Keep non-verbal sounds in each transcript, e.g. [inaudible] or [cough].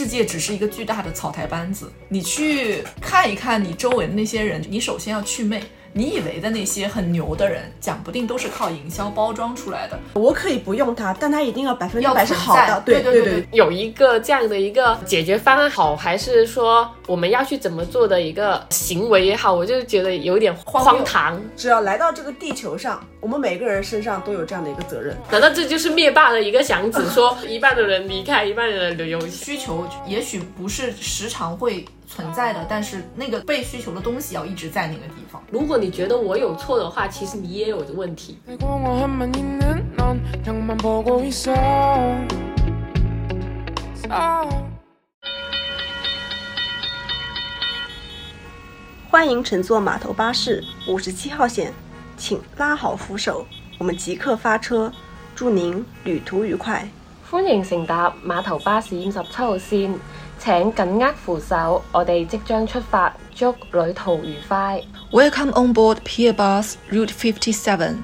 世界只是一个巨大的草台班子。你去看一看你周围的那些人，你首先要祛魅。你以为的那些很牛的人，讲不定都是靠营销包装出来的。我可以不用它，但它一定要百分之百是好的。对对对对，有一个这样的一个解决方案好，还是说我们要去怎么做的一个行为也好，我就觉得有点荒唐。只要来到这个地球上，我们每个人身上都有这样的一个责任，难道这就是灭霸的一个想法？说 [laughs] 一半的人离开，一半的人留有需求，也许不是时常会存在的，但是那个被需求的东西要一直在那个地方。如果你觉得我有错的话，其实你也有的问题。欢迎乘坐码头巴士五十七号线。请拉好扶手，我们即刻发车，祝您旅途愉快。歡迎乘搭碼頭巴士五十七號線，請緊握扶手，我哋即將出發，祝旅途愉快。Welcome on board Pier Bus Route 57.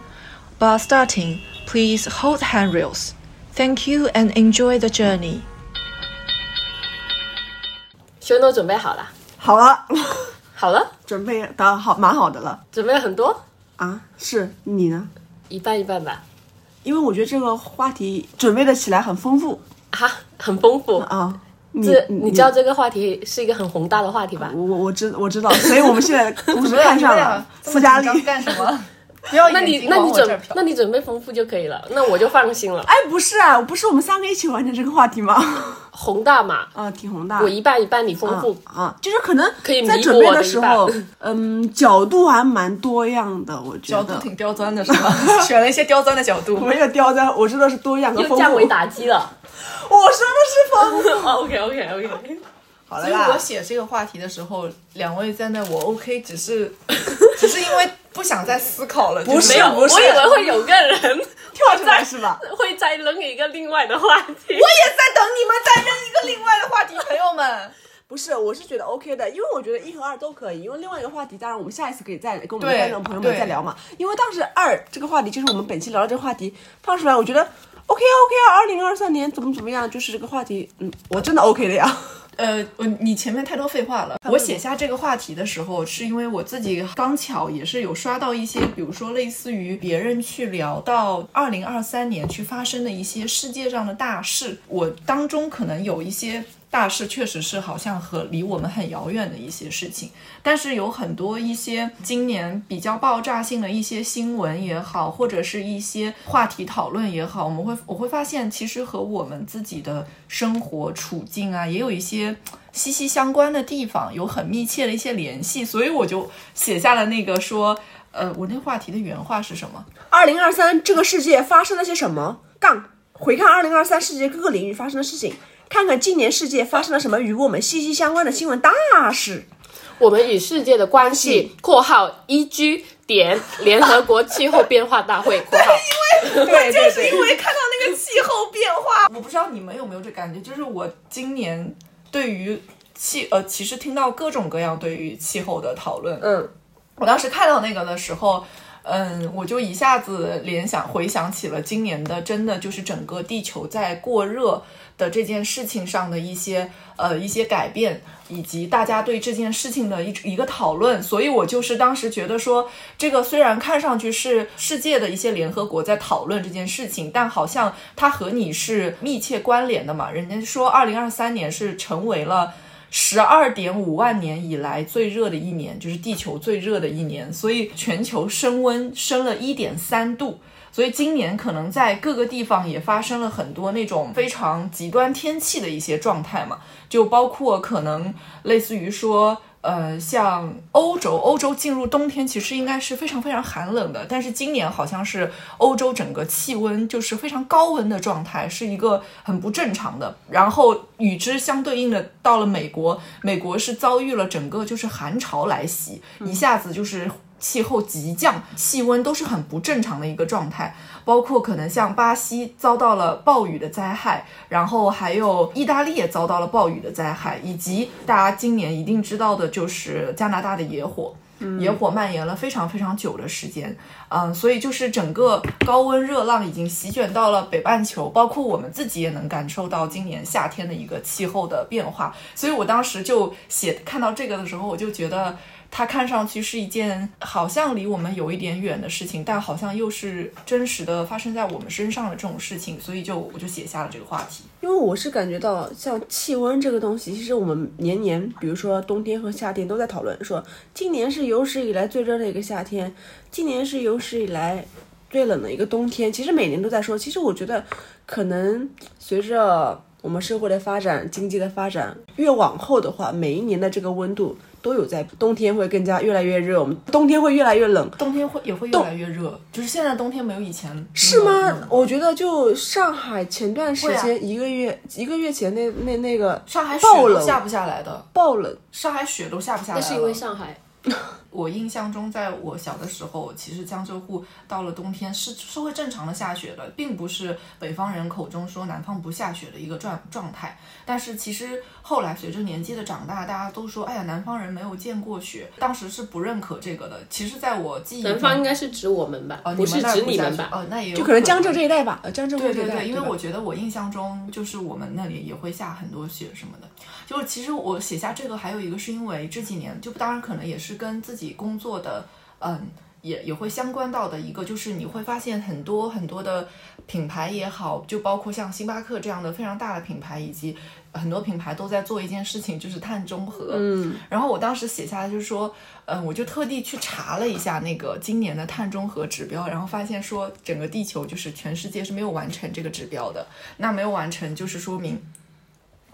Bus starting. Please hold handrails. Thank you and enjoy the journey. 全都準備好了，好了，好了，准备的好，蛮好的了準備了很多，啊。是你呢？一半一半吧。因为我觉得这个话题准备的起来很丰富啊，很丰富。啊。你这你知道这个话题是一个很宏大的话题吧？我我我知我知道，所以我们现在同时看上了 [laughs] 斯嘉丽。干什么？不要那你那你准那你准备丰富就可以了，那我就放心了。哎，不是啊，不是我们三个一起完成这个话题吗？[laughs] 宏大嘛，啊，挺宏大。我一半一半，你丰富。啊啊，就是可能可以在准备的时候，嗯，角度还蛮多样的，我觉得。角度挺刁钻的是吧？[laughs] 选了一些刁钻的角度。没有刁钻，我说的是多样和丰富。又降维打击了。[laughs] 我说的是丰富。OK OK OK，好了啦所以我，写这个话题的时候，两位在那，我 OK，只是只是因为不想再思考了，不是没有，不是我以为会有个人跳出来是吧？会再扔一个另外的话题。我也在等你们再扔一个另外的话题，朋友们。[laughs] 不是，我是觉得 OK 的，因为我觉得一和二都可以。因为另外一个话题，当然我们下一次可以再跟我们的观众朋友们再聊嘛。因为当时二这个话题就是我们本期聊的这个话题放出来，我觉得 OK 啊 OK 啊，二零二三年怎么怎么样，就是这个话题，嗯，我真的 OK 的呀。呃，我你前面太多废话了。我写下这个话题的时候，是因为我自己刚巧也是有刷到一些，比如说类似于别人去聊到二零二三年去发生的一些世界上的大事，我当中可能有一些。大事确实是好像和离我们很遥远的一些事情，但是有很多一些今年比较爆炸性的一些新闻也好，或者是一些话题讨论也好，我们会我会发现，其实和我们自己的生活处境啊，也有一些息息相关的地方，有很密切的一些联系，所以我就写下了那个说，呃，我那话题的原话是什么？二零二三这个世界发生了些什么？杠回看二零二三世界各个领域发生的事情，看看今年世界发生了什么与我们息息相关的新闻大事。我们与世界的关系（括号依据点联合国气候变化大会）（括号对就是，因为看到那个气候变化，[laughs] 我不知道你们有没有这感觉，就是我今年对于气呃，其实听到各种各样对于气候的讨论，嗯，我当时看到那个的时候。嗯，我就一下子联想回想起了今年的，真的就是整个地球在过热的这件事情上的一些呃一些改变，以及大家对这件事情的一一个讨论。所以我就是当时觉得说，这个虽然看上去是世界的一些联合国在讨论这件事情，但好像它和你是密切关联的嘛。人家说，二零二三年是成为了。十二点五万年以来最热的一年，就是地球最热的一年，所以全球升温升了一点三度。所以今年可能在各个地方也发生了很多那种非常极端天气的一些状态嘛，就包括可能类似于说。呃，像欧洲，欧洲进入冬天其实应该是非常非常寒冷的，但是今年好像是欧洲整个气温就是非常高温的状态，是一个很不正常的。然后与之相对应的，到了美国，美国是遭遇了整个就是寒潮来袭，一下子就是气候急降，气温都是很不正常的一个状态。包括可能像巴西遭到了暴雨的灾害，然后还有意大利也遭到了暴雨的灾害，以及大家今年一定知道的就是加拿大的野火。野火蔓延了非常非常久的时间，嗯，所以就是整个高温热浪已经席卷到了北半球，包括我们自己也能感受到今年夏天的一个气候的变化。所以我当时就写看到这个的时候，我就觉得。它看上去是一件好像离我们有一点远的事情，但好像又是真实的发生在我们身上的这种事情，所以就我就写下了这个话题。因为我是感觉到像气温这个东西，其实我们年年，比如说冬天和夏天都在讨论，说今年是有史以来最热的一个夏天，今年是有史以来最冷的一个冬天。其实每年都在说，其实我觉得可能随着我们社会的发展、经济的发展，越往后的话，每一年的这个温度都有在，冬天会更加越来越热，我们冬天会越来越冷。冬天会也会越来越热，就是现在冬天没有以前是吗？我觉得就上海前段时间一个月、一个月前那那那个上海雪爆冷都下不下来的，爆冷，上海雪都下不下来。那是因为上海 [laughs] 我印象中，在我小的时候，其实江浙沪到了冬天是是会正常的下雪的，并不是北方人口中说南方不下雪的一个状状态。但是其实后来随着年纪的长大，大家都说，哎呀，南方人没有见过雪，当时是不认可这个的。其实，在我记忆中，南方应该是指我们吧，哦，不是那儿指你们吧？下雪哦，那也有就可能江浙这一带吧，呃，江浙沪这一带。对对对，因为我觉得我印象中就是我们那里也会下很多雪什么的。就是其实我写下这个还有一个是因为这几年，就当然可能也是跟自己工作的嗯。也也会相关到的一个，就是你会发现很多很多的品牌也好，就包括像星巴克这样的非常大的品牌，以及很多品牌都在做一件事情，就是碳中和。嗯，然后我当时写下来就是说，嗯，我就特地去查了一下那个今年的碳中和指标，然后发现说整个地球就是全世界是没有完成这个指标的。那没有完成，就是说明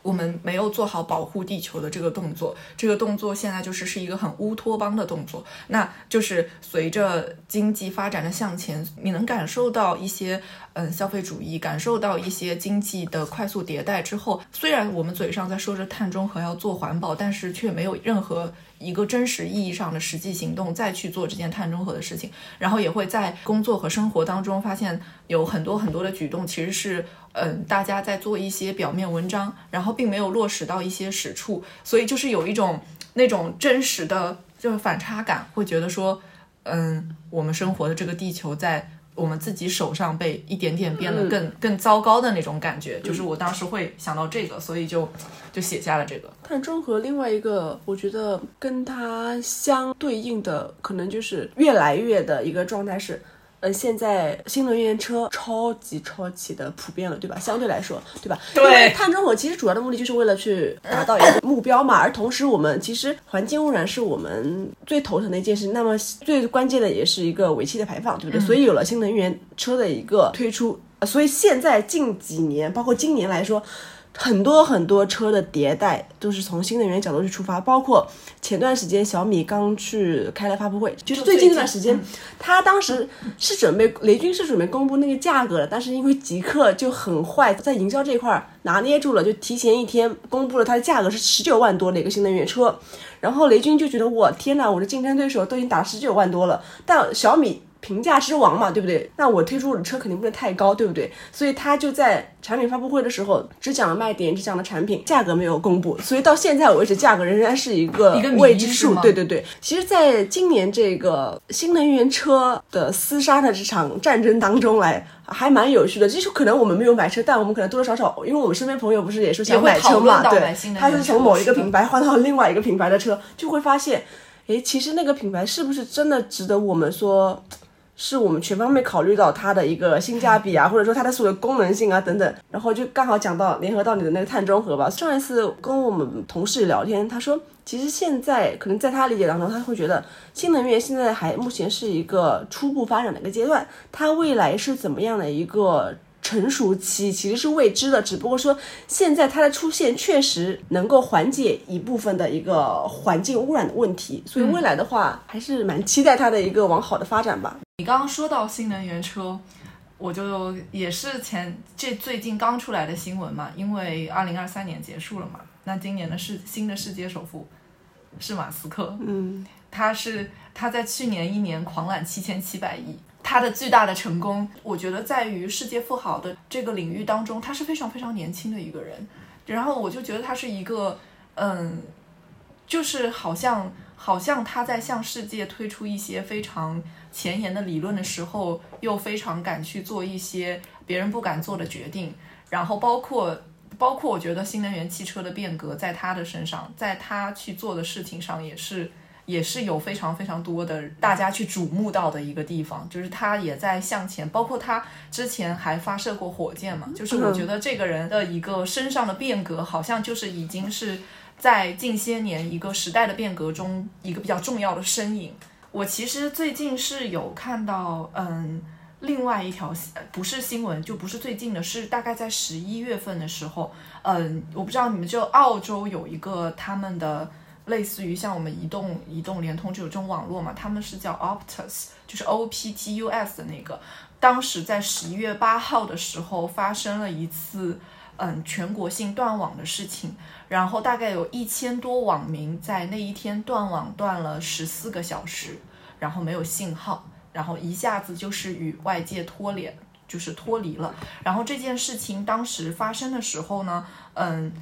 我们没有做好保护地球的这个动作。这个动作现在就是是一个很乌托邦的动作。那就是随着经济发展的向前，你能感受到一些嗯消费主义，感受到一些经济的快速迭代之后，虽然我们嘴上在说着碳中和要做环保，但是却没有任何一个真实意义上的实际行动再去做这件碳中和的事情，然后也会在工作和生活当中发现有很多很多的举动其实是。嗯，大家在做一些表面文章，然后并没有落实到一些实处，所以就是有一种那种真实的就是反差感，会觉得说，嗯，我们生活的这个地球在我们自己手上被一点点变得更、更糟糕的那种感觉，就是我当时会想到这个，所以就就写下了这个。碳中和另外一个，我觉得跟它相对应的，可能就是越来越的一个状态是。呃，现在新能源车超级超级的普遍了，对吧？相对来说，对吧？对因为碳中和其实主要的目的就是为了去达到一个目标嘛，而同时我们其实环境污染是我们最头疼的一件事，那么最关键的也是一个尾气的排放，对不对？所以有了新能源车的一个推出，呃所以现在近几年，包括今年来说。很多很多车的迭代都是从新能源角度去出发，包括前段时间小米刚去开了发布会，就是最近这段时间，他当时是准备雷军是准备公布那个价格的，但是因为极客就很坏，在营销这一块儿拿捏住了，就提前一天公布了它的价格是十九万多的一个新能源车，然后雷军就觉得我天呐，我的竞争对手都已经打十九万多了，但小米。平价之王嘛，对不对？那我推出的车肯定不能太高，对不对？所以他就在产品发布会的时候只讲了卖点，只讲了产品，价格没有公布，所以到现在为止，价格仍然是一个未知数。对对对，其实，在今年这个新能源车的厮杀的这场战争当中来。还蛮有趣的，就是可能我们没有买车，但我们可能多多少少，因为我们身边朋友不是也说想买车嘛，对他是从某一个品牌换到另外一个品牌的车，就会发现，诶，其实那个品牌是不是真的值得我们说？是我们全方面考虑到它的一个性价比啊，或者说它的所有功能性啊等等，然后就刚好讲到联合到你的那个碳中和吧。上一次跟我们同事聊天，他说，其实现在可能在他理解当中，他会觉得新能源现在还目前是一个初步发展的一个阶段，它未来是怎么样的一个成熟期其实是未知的，只不过说现在它的出现确实能够缓解一部分的一个环境污染的问题，所以未来的话还是蛮期待它的一个往好的发展吧。你刚刚说到新能源车，我就也是前这最近刚出来的新闻嘛，因为二零二三年结束了嘛，那今年的世新的世界首富是马斯克，嗯，他是他在去年一年狂揽七千七百亿。他的巨大的成功，我觉得在于世界富豪的这个领域当中，他是非常非常年轻的一个人。然后我就觉得他是一个，嗯，就是好像好像他在向世界推出一些非常前沿的理论的时候，又非常敢去做一些别人不敢做的决定，然后包括。包括我觉得新能源汽车的变革，在他的身上，在他去做的事情上，也是也是有非常非常多的大家去瞩目到的一个地方，就是他也在向前。包括他之前还发射过火箭嘛，就是我觉得这个人的一个身上的变革，好像就是已经是在近些年一个时代的变革中一个比较重要的身影。我其实最近是有看到，嗯。另外一条不是新闻，就不是最近的，是大概在十一月份的时候，嗯，我不知道你们就澳洲有一个他们的类似于像我们移动、移动、联通就有这种网络嘛，他们是叫 Optus，就是 O P T U S 的那个，当时在十一月八号的时候发生了一次嗯全国性断网的事情，然后大概有一千多网民在那一天断网断了十四个小时，然后没有信号。然后一下子就是与外界脱联，就是脱离了。然后这件事情当时发生的时候呢，嗯，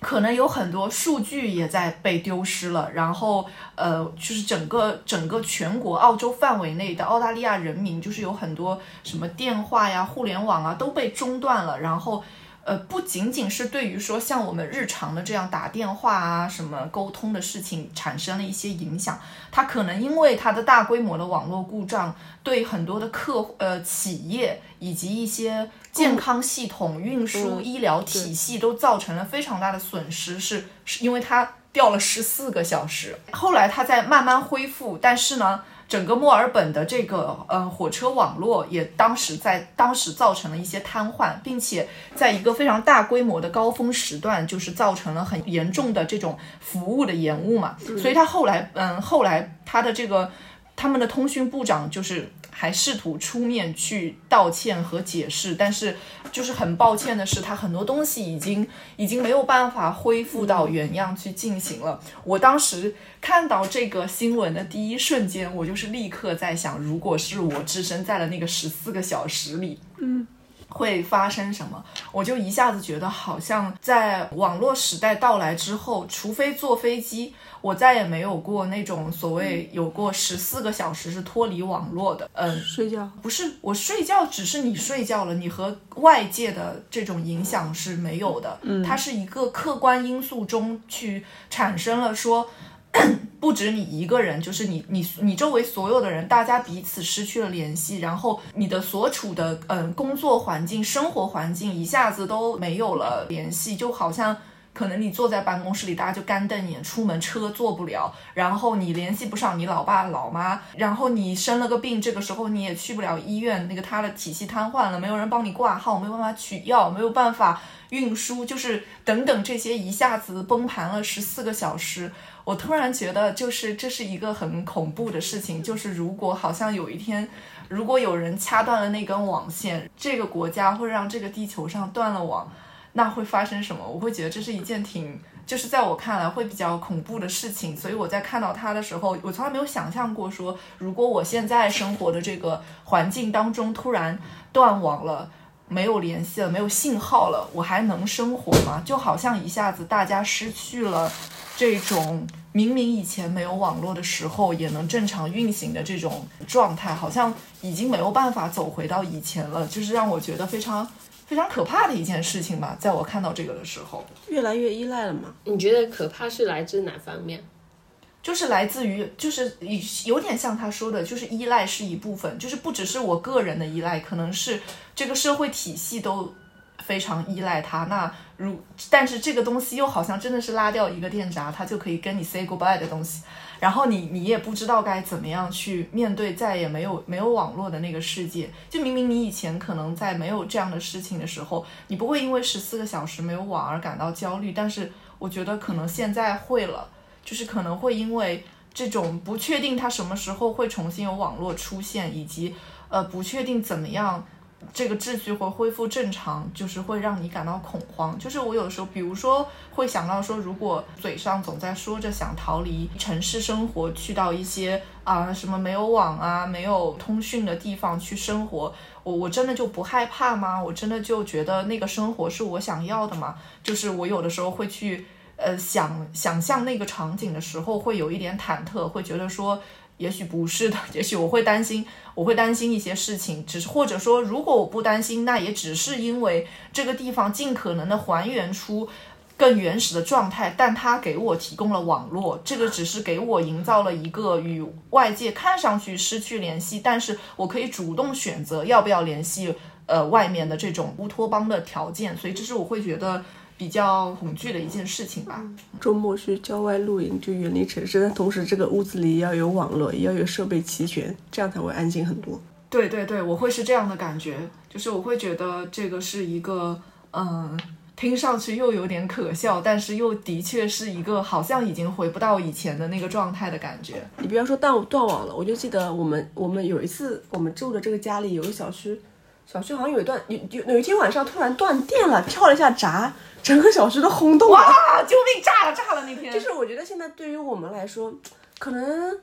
可能有很多数据也在被丢失了。然后呃，就是整个整个全国澳洲范围内的澳大利亚人民，就是有很多什么电话呀、互联网啊都被中断了。然后。呃，不仅仅是对于说像我们日常的这样打电话啊什么沟通的事情产生了一些影响，它可能因为它的大规模的网络故障，对很多的客呃企业以及一些健康系统、运输、医疗体系都造成了非常大的损失，是是因为它掉了十四个小时，后来它在慢慢恢复，但是呢。整个墨尔本的这个呃火车网络也当时在当时造成了一些瘫痪，并且在一个非常大规模的高峰时段，就是造成了很严重的这种服务的延误嘛。所以他后来嗯后来他的这个他们的通讯部长就是。还试图出面去道歉和解释，但是就是很抱歉的是，他很多东西已经已经没有办法恢复到原样去进行了。我当时看到这个新闻的第一瞬间，我就是立刻在想，如果是我置身在了那个十四个小时里，嗯。会发生什么？我就一下子觉得，好像在网络时代到来之后，除非坐飞机，我再也没有过那种所谓有过十四个小时是脱离网络的。嗯，睡觉不是我睡觉，只是你睡觉了，你和外界的这种影响是没有的。嗯，它是一个客观因素中去产生了说。[clears throat] 不止你一个人，就是你你你周围所有的人，大家彼此失去了联系，然后你的所处的嗯工作环境、生活环境一下子都没有了联系，就好像可能你坐在办公室里，大家就干瞪眼，出门车坐不了，然后你联系不上你老爸老妈，然后你生了个病，这个时候你也去不了医院，那个他的体系瘫痪了，没有人帮你挂号，没有办法取药，没有办法运输，就是等等这些一下子崩盘了十四个小时。我突然觉得，就是这是一个很恐怖的事情。就是如果好像有一天，如果有人掐断了那根网线，这个国家会让这个地球上断了网，那会发生什么？我会觉得这是一件挺，就是在我看来会比较恐怖的事情。所以我在看到它的时候，我从来没有想象过说，如果我现在生活的这个环境当中突然断网了，没有联系了，没有信号了，我还能生活吗？就好像一下子大家失去了。这种明明以前没有网络的时候也能正常运行的这种状态，好像已经没有办法走回到以前了，就是让我觉得非常非常可怕的一件事情吧。在我看到这个的时候，越来越依赖了嘛？你觉得可怕是来自哪方面？就是来自于，就是有点像他说的，就是依赖是一部分，就是不只是我个人的依赖，可能是这个社会体系都。非常依赖它，那如但是这个东西又好像真的是拉掉一个电闸，它就可以跟你 say goodbye 的东西，然后你你也不知道该怎么样去面对再也没有没有网络的那个世界。就明明你以前可能在没有这样的事情的时候，你不会因为十四个小时没有网而感到焦虑，但是我觉得可能现在会了，就是可能会因为这种不确定它什么时候会重新有网络出现，以及呃不确定怎么样。这个秩序会恢复正常，就是会让你感到恐慌。就是我有时候，比如说会想到说，如果嘴上总在说着想逃离城市生活，去到一些啊什么没有网啊、没有通讯的地方去生活，我我真的就不害怕吗？我真的就觉得那个生活是我想要的吗？就是我有的时候会去呃想想象那个场景的时候，会有一点忐忑，会觉得说。也许不是的，[laughs] 也许我会担心，我会担心一些事情，只是或者说，如果我不担心，那也只是因为这个地方尽可能的还原出更原始的状态，但它给我提供了网络，这个只是给我营造了一个与外界看上去失去联系，但是我可以主动选择要不要联系呃外面的这种乌托邦的条件，所以这是我会觉得比较恐惧的一件事情吧。周末去郊外露营，就远离城市，但同时这个屋子里要有网络，也要有设备齐全，这样才会安心很多。对对对，我会是这样的感觉，就是我会觉得这个是一个，嗯，听上去又有点可笑，但是又的确是一个好像已经回不到以前的那个状态的感觉。你不要说断断网了，我就记得我们我们有一次我们住的这个家里有个小区，小区好像有一段有有有一天晚上突然断电了，跳了一下闸，整个小区都轰动了。哇！救命！炸了！炸了！那天就是我觉得现在对于我们来说，可能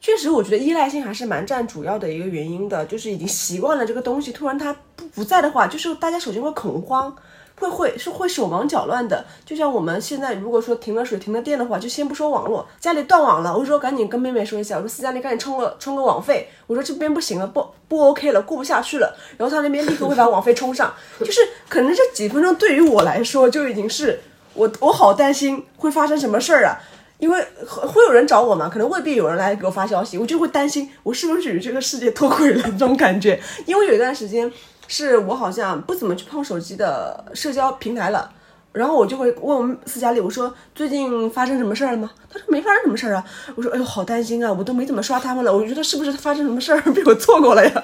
确实我觉得依赖性还是蛮占主要的一个原因的，就是已经习惯了这个东西，突然它不在的话，就是大家首先会恐慌。会会是会手忙脚乱的，就像我们现在如果说停了水停了电的话，就先不说网络，家里断网了，我说赶紧跟妹妹说一下，我说思佳你赶紧充个充个网费，我说这边不行了，不不 OK 了，过不下去了，然后他那边立刻会把网费充上，就是可能这几分钟对于我来说就已经是我我好担心会发生什么事儿啊，因为会会有人找我嘛，可能未必有人来给我发消息，我就会担心我是不是与这个世界脱轨了这种感觉，因为有一段时间。是我好像不怎么去碰手机的社交平台了，然后我就会问我们斯嘉丽，我说最近发生什么事儿了吗？他说没发生什么事儿啊。我说哎呦好担心啊，我都没怎么刷他们了，我觉得是不是发生什么事儿被我错过了呀？[laughs]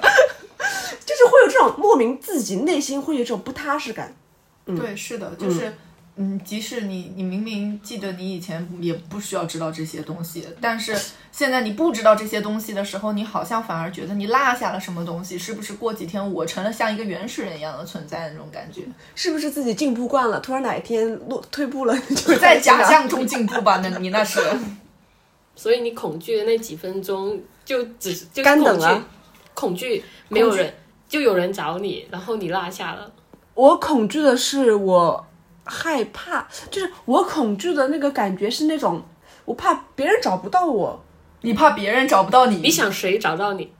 就是会有这种莫名自己内心会有这种不踏实感。对，是的，就是。嗯，即使你你明明记得你以前也不需要知道这些东西，但是现在你不知道这些东西的时候，你好像反而觉得你落下了什么东西，是不是？过几天我成了像一个原始人一样的存在的那种感觉，是不是自己进步惯了，突然哪一天落退步了，就在假象中进步吧？那你那是，[laughs] 所以你恐惧的那几分钟就只就干等恐惧啊，恐惧没有人就有人找你，然后你落下了。我恐惧的是我害怕，就是我恐惧的那个感觉是那种我怕别人找不到我，你怕别人找不到你，你想谁找到你？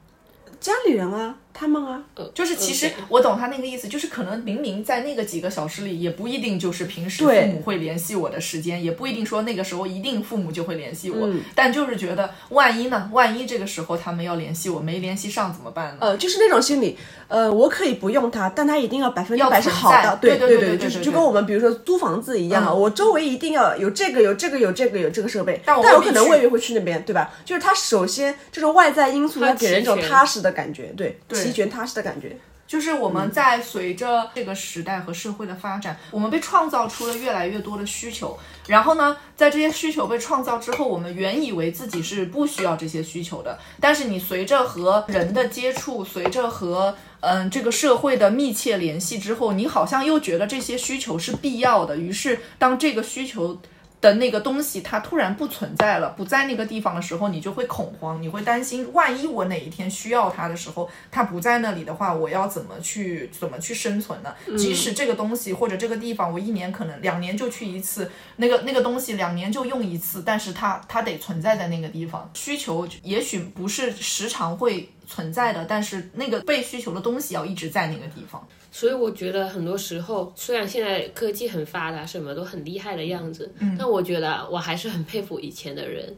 家里人啊，他们啊，呃就是其实我懂他那个意思，就是可能明明在那个几个小时里，也不一定就是平时父母会联系我的时间，也不一定说那个时候一定父母就会联系我，嗯但就是觉得万一呢？万一这个时候他们要联系我，没联系上怎么办呢？呃，就是那种心理，呃，我可以不用他，但他一定要百分之百是好的，对对对对对就是对对对就跟我们比如说租房子一样我周围一定要有这个有这个有这个有这个设备，但我可能未必会去那边，对吧？就是他首先这种外在因素它要给人一种踏实的感觉，对，对齐全踏实的感觉。就是我嗯们在随着这个时代和社会的发展，我们被创造出了越来越多的需求。然后呢，在这些需求被创造之后，我们原以为自己是不需要这些需求的。但是你随着和人的接触，随着和嗯这个社会的密切联系之后，你好像又觉得这些需求是必要的。于是，当这个需求的那个东西它突然不存在了，不在那个地方的时候，你就会恐慌，你会担心，万一我哪一天需要它的时候，它不在那里的话，我要怎么去怎么去生存呢？即使这个东西或者这个地方，我一年可能两年就去一次，那个那个东西两年就用一次，但是它它得存在在那个地方，需求也许不是时常会存在的，但是那个被需求的东西要一直在那个地方。所以我觉得很多时候，虽然现在科技很发达，什么都很厉害的样子，嗯，但我觉得我还是很佩服以前的人，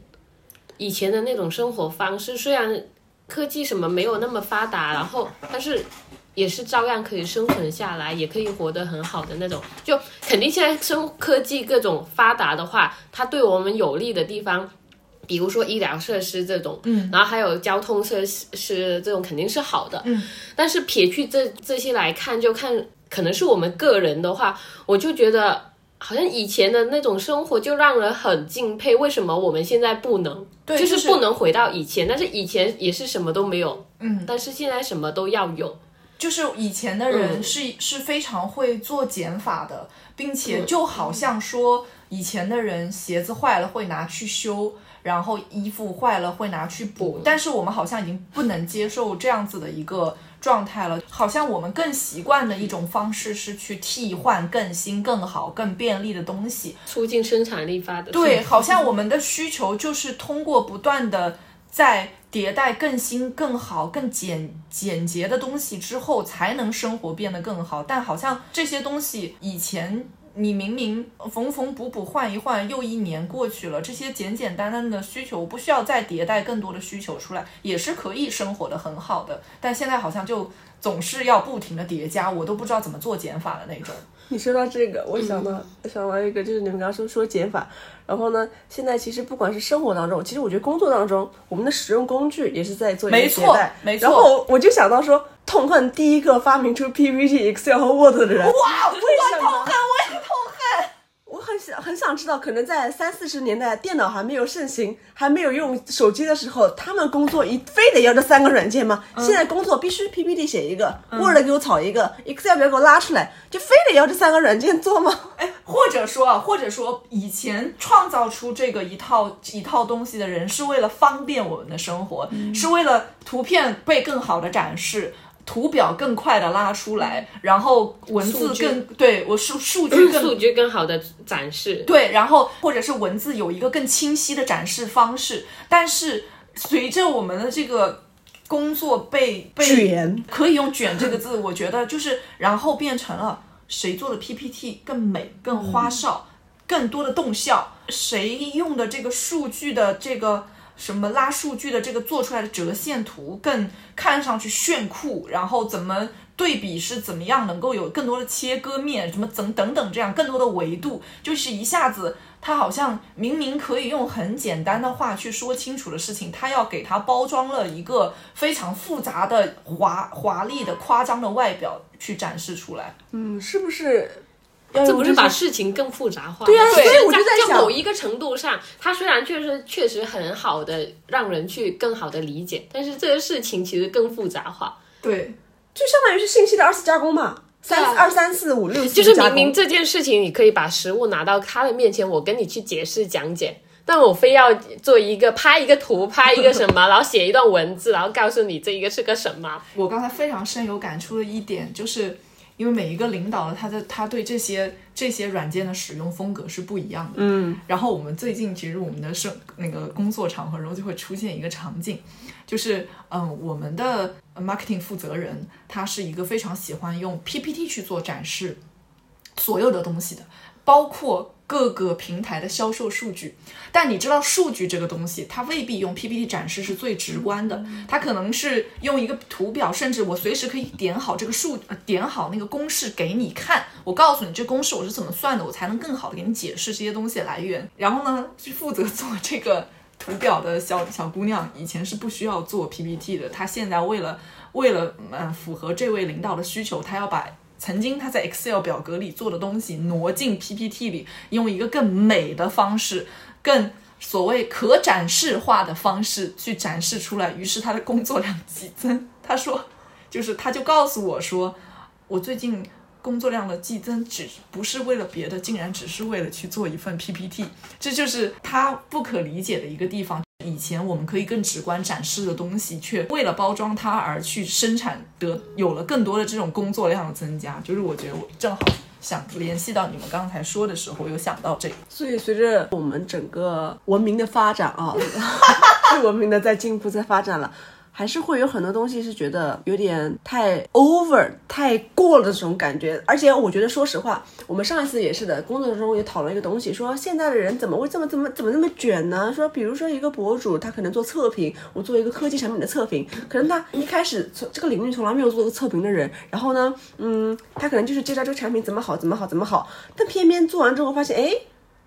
以前的那种生活方式，虽然科技什么没有那么发达，然后但是也是照样可以生存下来，也可以活得很好的那种。就肯定现在生科技各种发达的话，它对我们有利的地方。比如说医疗设施这种，嗯，然后还有交通设施这种肯定是好的，嗯，但是撇去这这些来看，就看可能是我们个人的话，我就觉得好像以前的那种生活就让人很敬佩。为什么我们现在不能？对就是不能回到以前，但是以前也是什么都没有，嗯，但是现在什么都要有。就是以前的人嗯是、是非常会做减法的，并且就好像说以前的人鞋子坏了会拿去修，然后衣服坏了会拿去补，但是我们好像已经不能接受这样子的一个状态了。好像我们更习惯的一种方式是去替换更新、更好、更便利的东西。促进生产力发的。对，好像我们的需求就是通过不断的在迭代更新、更好、更简简洁的东西之后，才能生活变得更好。但好像这些东西以前。你明明缝缝补补换一换，又一年过去了，这些简简单单的需求，不需要再迭代更多的需求出来，也是可以生活的很好的。但现在好像就总是要不停的叠加，我都不知道怎么做减法的那种。你说到这个，我想到、想到一个，就是你们刚刚说说减法，然后呢，现在其实不管是生活当中，其实我觉得工作当中，我们的使用工具也是在做一个没错迭代。没错然后我就想到说，痛恨第一个发明出 PPT、Excel 和 Word 的人。哇，为什么？我痛恨，我也痛恨。我很想很想知道，可能在三四十年代电脑还没有盛行，还没有用手机的时候，他们工作一非得要这三个软件吗？嗯现在工作必须 PPT 写一个、w o r d 给我草一个，Excel 表给我拉出来，就非得要这三个软件做吗？哎，或者说啊，或者说以前创造出这个一套一套东西的人，是为了方便我们的生活，是为了图片被更好的展示。图表更快的拉出来，然后文字更对我数数据 [clears throat] 更数据更好的展示。对，然后或者是文字有一个更清晰的展示方式，但是随着我们的这个工作被被卷可以用“卷”这个字，我觉得就是然后变成了谁做的 PPT 更美、更花哨、更多的动效，谁用的这个数据的这个。什么拉数据的这个做出来的折线图更看上去炫酷，然后怎么对比是怎么样能够有更多的切割面，什么等等等这样更多的维度，就是一下子他好像明明可以用很简单的话去说清楚的事情，他要给它包装了一个非常复杂的华华丽的夸张的外表去展示出来。嗯，是不是这不是把事情更复杂化吗？对啊所以我就在在想某一个程度上，它虽然确实确实很好的让人去更好的理解，但是这个事情其实更复杂化。对，就相当于是信息的二次加工嘛？三二三四五六七就是明明这件事情，你可以把实物拿到他的面前，我跟你去解释讲解，但我非要做一个拍一个图，拍一个什么，然后写一段文字，然后告诉你这一个是个什么。我刚才非常深有感触的一点，就是因为每一个领导的他的他对这些这些软件的使用风格是不一样的。嗯，然后我们最近其实我们的生那个工作场合中就会出现一个场景，就是嗯，我们的 marketing 负责人他是一个非常喜欢用 PPT 去做展示所有的东西的，包括各个平台的销售数据。但你知道，数据这个东西，它未必用 PPT 展示是最直观的，它可能是用一个图表，甚至我随时可以点好这个数，点好那个公式给你看，我告诉你这公式我是怎么算的，我才能更好的给你解释这些东西来源。然后呢，去负责做这个图表的小小姑娘，以前是不需要做 PPT 的，她现在为了为了嗯符合这位领导的需求，她要把曾经他在 Excel 表格里做的东西挪进 PPT 里，用一个更美的方式，更所谓可展示化的方式去展示出来。于是他的工作量激增。他说，就是他就告诉我说，我最近。工作量的激增只不是为了别的，竟然只是为了去做一份 PPT，这就是他不可理解的一个地方。以前我们可以更直观展示的东西，却为了包装它而去生产得有了更多的这种工作量的增加。就是我觉得我正好想联系到你们刚才说的时候，有想到这个。所以随着我们整个文明的发展啊，是 [laughs] 文明的在进步在发展了。还是会有很多东西是觉得有点太 over、太过了的这种感觉，而且我觉得，说实话，我们上一次也是的，工作中也讨论一个东西，说现在的人怎么会这么怎么怎么那么卷呢？说比如说一个博主，他可能做测评，我做一个科技产品的测评，可能他一开始从这个领域从来没有做过测评的人，然后呢，嗯，他可能就是介绍这个产品怎么好怎么好怎么好，但偏偏做完之后发现，哎。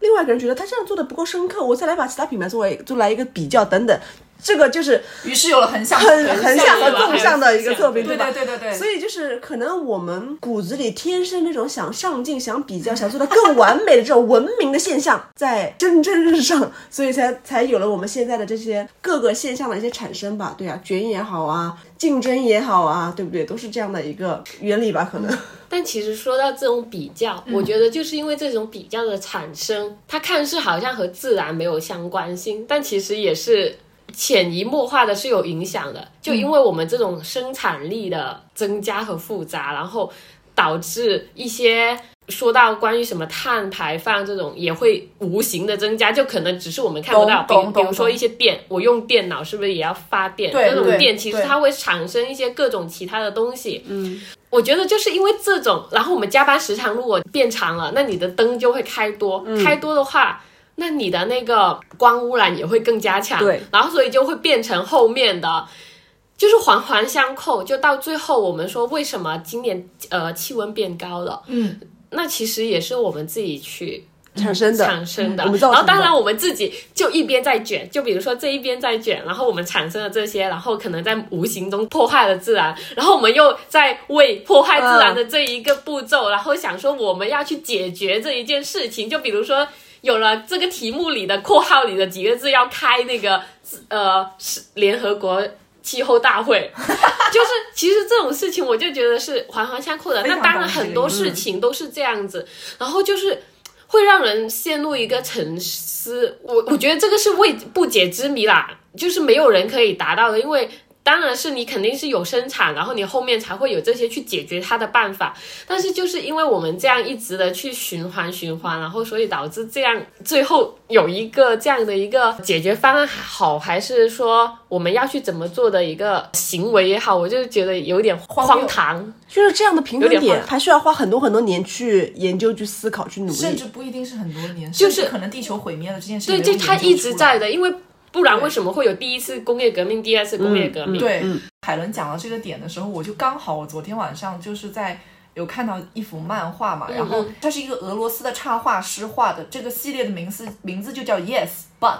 另外一个人觉得他这样做的不够深刻，我再来把其他品牌作为做来一个比较等等，这个就是于是有了横向横横向和纵向的一个测评，对吧？对对对对所以就是可能我们骨子里天生那种想上进、想比较、想做的更完美的这种文明的现象在蒸蒸日上，所以才才有了我们现在的这些各个现象的一些产生吧。对啊，卷也好啊，竞争也好啊，对不对？都是这样的一个原理吧？可能。[laughs] 但其实说到这种比较，我觉得就是因为这种比较的产生，它看似好像和自然没有相关性，但其实也是潜移默化的是有影响的，就因为我们这种生产力的增加和复杂，然后导致一些说到关于什么碳排放这种也会无形的增加，就可能只是我们看不到，比比如说一些电，我用电脑是不是也要发电？对对那种电其实它会产生一些各种其他的东西，嗯。我觉得就是因为这种，然后我们加班时长如果变长了，那你的灯就会开多，开多的话，那你的那个光污染也会更加强。对，然后所以就会变成后面的，就是环环相扣，就到最后我们说为什么今年呃气温变高了，嗯，那其实也是我们自己去产生的，产生的。然后当然我们自己就一边在卷，就比如说这一边在卷，然后我们产生了这些，然后可能在无形中破坏了自然，然后我们又在为破坏自然的这一个步骤，然后想说我们要去解决这一件事情，就比如说。有了这个题目里的括号里的几个字，要开那个呃是联合国气候大会，[laughs] 就是其实这种事情，我就觉得是环环相扣的。那当然很多事情都是这样子，然后就是会让人陷入一个沉思。我我觉得这个是未不解之谜啦，就是没有人可以达到的，因为。当然是你肯定是有生产，然后你后面才会有这些去解决它的办法。但是就是因为我们这样一直的去循环循环，然后所以导致这样最后有一个这样的一个解决方案好，还是说我们要去怎么做的一个行为也好，我就觉得有点荒唐。就是这样的平衡点，还需要花很多很多年去研究、去思考、去努力。甚至不一定是很多年，就是可能地球毁灭了这件事，情对就它一直在的，因为不然为什么会有第一次工业革命、第二次工业革命？对，海伦讲到这个点的时候，我就刚好我昨天晚上就是在有看到一幅漫画嘛，然后它是一个俄罗斯的插画师画的，这个系列的名字名字就叫 Yes But，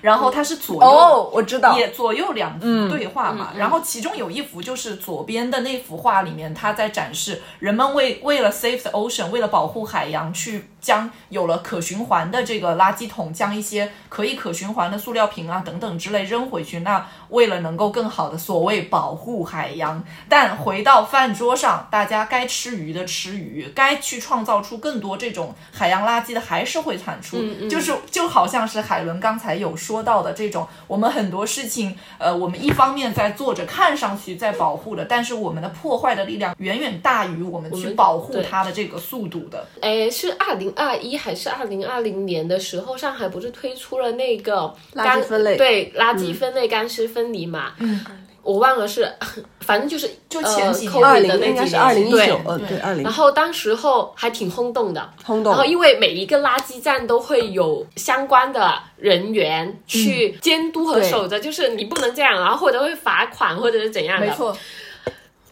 然后它是左右。哦，我知道，也左右两幅对话嘛，然后其中有一幅就是左边的那幅画里面，他在展示人们为为了 save the ocean，为了保护海洋，去将有了可循环的这个垃圾桶，将一些可以可循环的塑料瓶啊等等之类扔回去。那为了能够更好的所谓保护海洋，但回到饭桌上，大家该吃鱼的吃鱼，该去创造出更多这种海洋垃圾的还是会产出，就是就好像是海伦刚才有说到的这种，我们很多事情，呃，我们一方面在做着，看上去在保护的，但是我们的破坏的力量远远大于我们去保护它的这个速度的。哎，是二零二一还是二零二零年的时候，上海不是推出了那个垃圾干分类。对垃圾分类、干湿分离嘛？嗯，我忘了是，反正就是就前几二零的那应该是几年对二零一九，呃，对，二零。然后当时候还挺轰动的，轰动。然后因为每一个垃圾站都会有相关的人员去监督和守着，就是你不能这样，然后或者会罚款或者是怎样的。没错，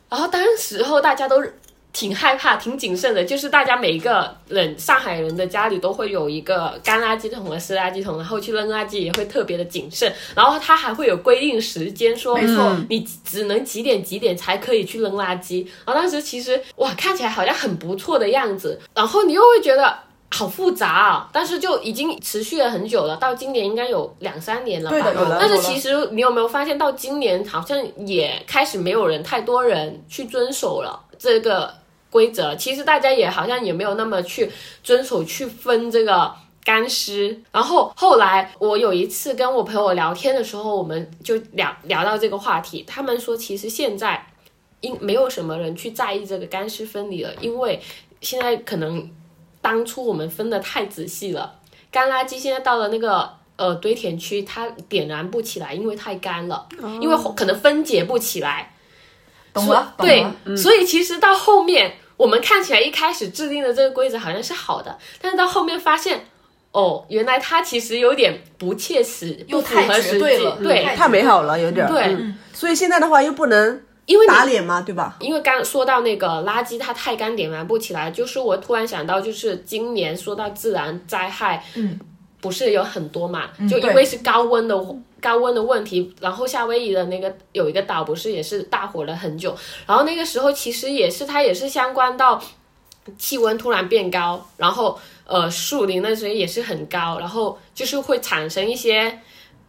然后当时候大家都挺害怕、挺谨慎的，就是大家每一个人上海人的家里都会有一个干垃圾桶和湿垃圾桶，然后去扔垃圾也会特别的谨慎。然后他还会有规定时间，说没错你只能几点几点才可以去扔垃圾。然后当时其实哇，看起来好像很不错的样子，然后你又会觉得。好复杂啊！但是就已经持续了很久了，到今年应该有两三年了吧。对的但是其实你有没有发现，到今年好像也开始没有人太多人去遵守了这个规则。其实大家也好像也没有那么去遵守去分这个干湿。然后后来我有一次跟我朋友聊天的时候，我们就聊聊到这个话题，他们说其实现在因没有什么人去在意这个干湿分离了，因为现在可能当初我们分的太仔细了，干垃圾现在到了那个。呃，堆填区它点燃不起来，因为太干了，因为可能分解不起来。懂了，懂对了。，所以其实到后面，我们看起来一开始制定的这个规则好像是好的，但是到后面发现，哦，原来它其实有点不切实，又不符合太绝，对了对太太美好了，有点儿。对嗯所以现在的话又不能因为打脸嘛，对吧？因为刚说到那个垃圾，它太干点燃不起来，就是我突然想到，就是今年说到自然灾害，嗯，不是有很多嘛，嗯就因为是高温的高温的问题，然后夏威夷的那个有一个岛不是也是大火了很久，然后那个时候其实也是它也是相关到气温突然变高，然后呃树林那些也是很高，然后就是会产生一些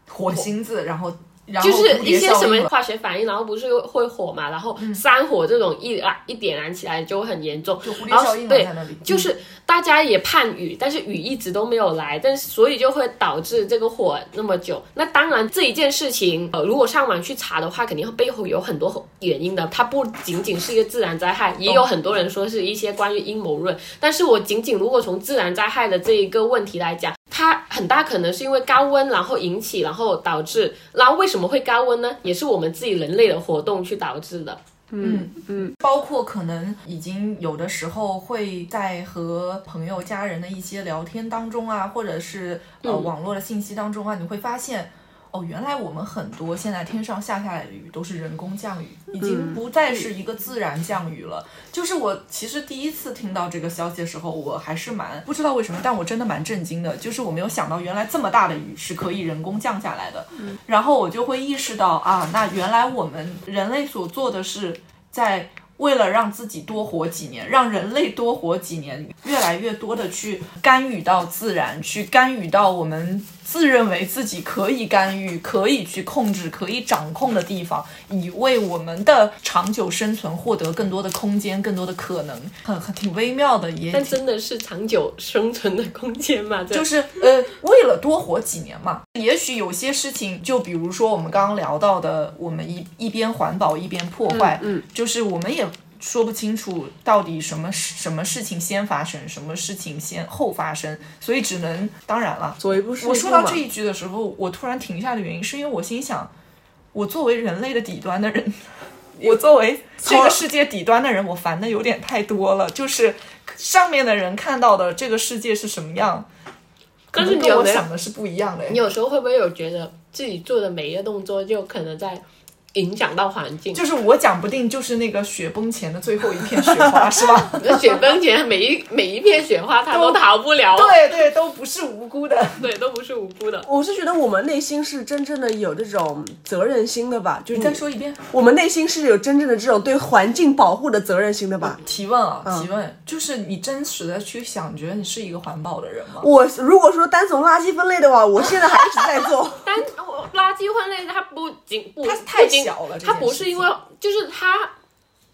火星子，然后然后就是一些什么化学反应，然后不是会火嘛，然后山火这种一啊一点燃起来就很严重，就蝴蝶然后效应对在那里，就是大家也盼雨，但是雨一直都没有来，但是所以就会导致这个火那么久。那当然这一件事情，呃，如果上网去查的话，肯定背后有很多原因的，它不仅仅是一个自然灾害，也有很多人说是一些关于阴谋论。但是我仅仅如果从自然灾害的这一个问题来讲，它很大可能是因为高温，然后引起，然后导致，然后为什么会高温呢？也是我们自己人类的活动去导致的。嗯嗯包括可能已经有的时候会在和朋友、家人的一些聊天当中啊，或者是呃网络的信息当中啊，你会发现。哦，原来我们很多现在天上下下来的雨都是人工降雨，已经不再是一个自然降雨了。就是我其实第一次听到这个消息的时候，我还是蛮不知道为什么，但我真的蛮震惊的。就是我没有想到原来这么大的雨是可以人工降下来的。然后我就会意识到啊，那原来我们人类所做的是在为了让自己多活几年，让人类多活几年，越来越多的去干预到自然，去干预到我们自认为自己可以干预、可以去控制、可以掌控的地方，以为我们的长久生存获得更多的空间、更多的可能，很很挺微妙的，也但真的是长久生存的空间嘛？就是呃，为了多活几年嘛。也许有些事情，就比如说我们刚刚聊到的，我们一一边环保一边破坏，嗯就是我们也说不清楚到底什么事什么事情先发生，什么事情先后发生，所以只能当然了。走一步是一步我说到这一句的时候，我突然停下的原因，是因为我心想，我作为人类的底端的人，我作为这个世界底端的人，我烦的有点太多了。就是上面的人看到的这个世界是什么样，可是能跟你有没有我想的是不一样的。你有时候会不会有觉得自己做的每一个动作就可能在影响到环境？就是我讲不定就是那个雪崩前的最后一片雪花，[laughs] 是吧？那雪崩前每一每一片雪花，它都逃不了，对对，都不是无辜的。对，都不是无辜的。我是觉得我们内心是真正的有这种责任心的吧，就是你再说一遍。我们内心是有真正的这种对环境保护的责任心的吧。提问啊，嗯提问，就是你真实的去想，觉得你是一个环保的人吗？我如果说单从垃圾分类的话，我现在还一直在做。[laughs] 单我垃圾分类它不仅不它太小了它不是因为就是它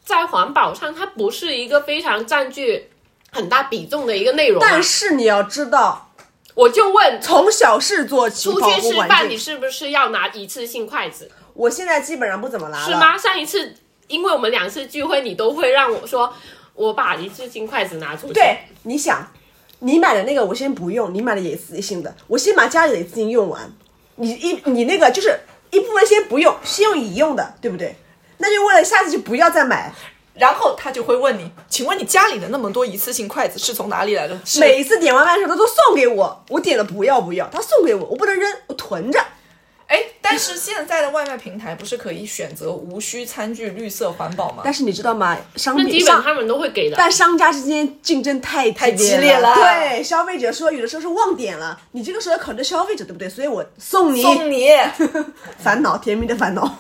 在环保上，它不是一个非常占据很大比重的一个内容、啊。但是你要知道，我就问，从小事做起，出去吃饭，你。是不是要拿一次性筷子？我现在基本上不怎么拿了。是？吗？上一次因为我们两次聚会，你都会让我说我把一次性筷子拿出去。对，你想，你买的那个我先不用，你买的也一次性的，我先把家里的一次性用完。你一你那个就是一部分先不用，先用已用的，对不对？那就为了下次就不要再买。然后他就会问你，请问你家里的那么多一次性筷子是从哪里来的？每一次点外卖的时候他都送给我，我点了不要不要，他送给我，我不能扔，我囤着。哎，但是现在的外卖平台不是可以选择无需餐具、绿色环保吗？但是你知道吗？商那品商基本他们都会给的。但商家之间竞争太太激激烈了对，消费者说有的时候是忘点了，你这个时候要考虑消费者，对不对？所以我送你送你，[laughs] 烦恼，甜蜜的烦恼。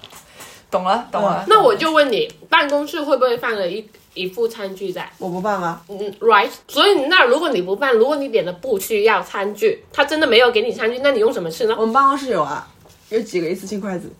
[laughs] 懂了懂了。那我就问你，办公室会不会放了一一副餐具在？我不办啊，嗯，right。所以那如果你不办，如果你点的不需要餐具，他真的没有给你餐具，那你用什么吃呢？我们办公室有啊，有几个一次性筷子。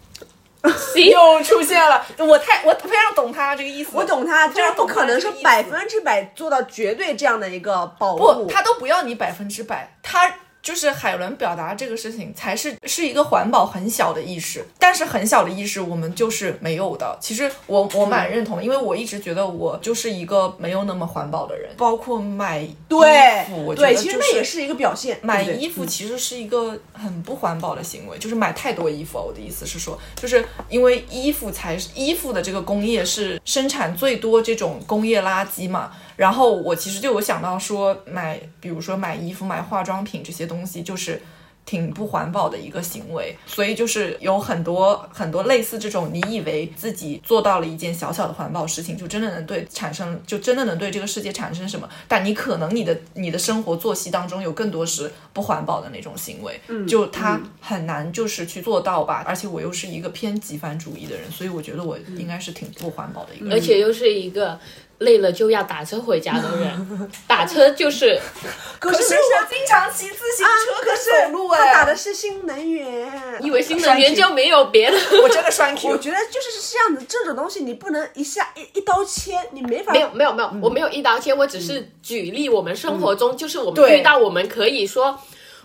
行，[laughs] 又出现了，我太我非常懂他这个意思。我懂他，就是不可能说百分之百做到绝对这样的一个保不，护。他都不要你百分之百，他就是海伦表达这个事情才是是一个环保很小的意识，但是很小的意识我们就是没有的。其实我我蛮认同的，因为我一直觉得我就是一个没有那么环保的人，包括买衣对服，我觉得对，就是其实那也是一个表现。买衣服其实是一个很不环保的行为，就是买太多衣服啊。我的意思是说，就是因为衣服才是衣服的这个工业是生产最多这种工业垃圾嘛。然后我其实就有想到说买，比如说买衣服、买化妆品这些东西，就是。挺不环保的一个行为，所以就是有很多很多类似这种，你以为自己做到了一件小小的环保事情，就真的能对产生，就真的能对这个世界产生什么？但你可能你的你的生活作息当中有更多是不环保的那种行为，就它很难就是去做到吧。而且我又是一个偏极繁主义的人，所以我觉得我应该是挺不环保的一个人。而且又是一个累了就要打车回家的人，[laughs] 打车就是 [laughs] 可是没事经常骑自行车啊，可是走路他打的是新能源。以为新能源就没有别的。[laughs] 我真的栓 Q 我。觉得就是是这样子，这种东西你不能一下一一刀切，你没法没有没有没有，我没有一刀切，我只是举例我们生活中，就是我们遇到，我们可以说。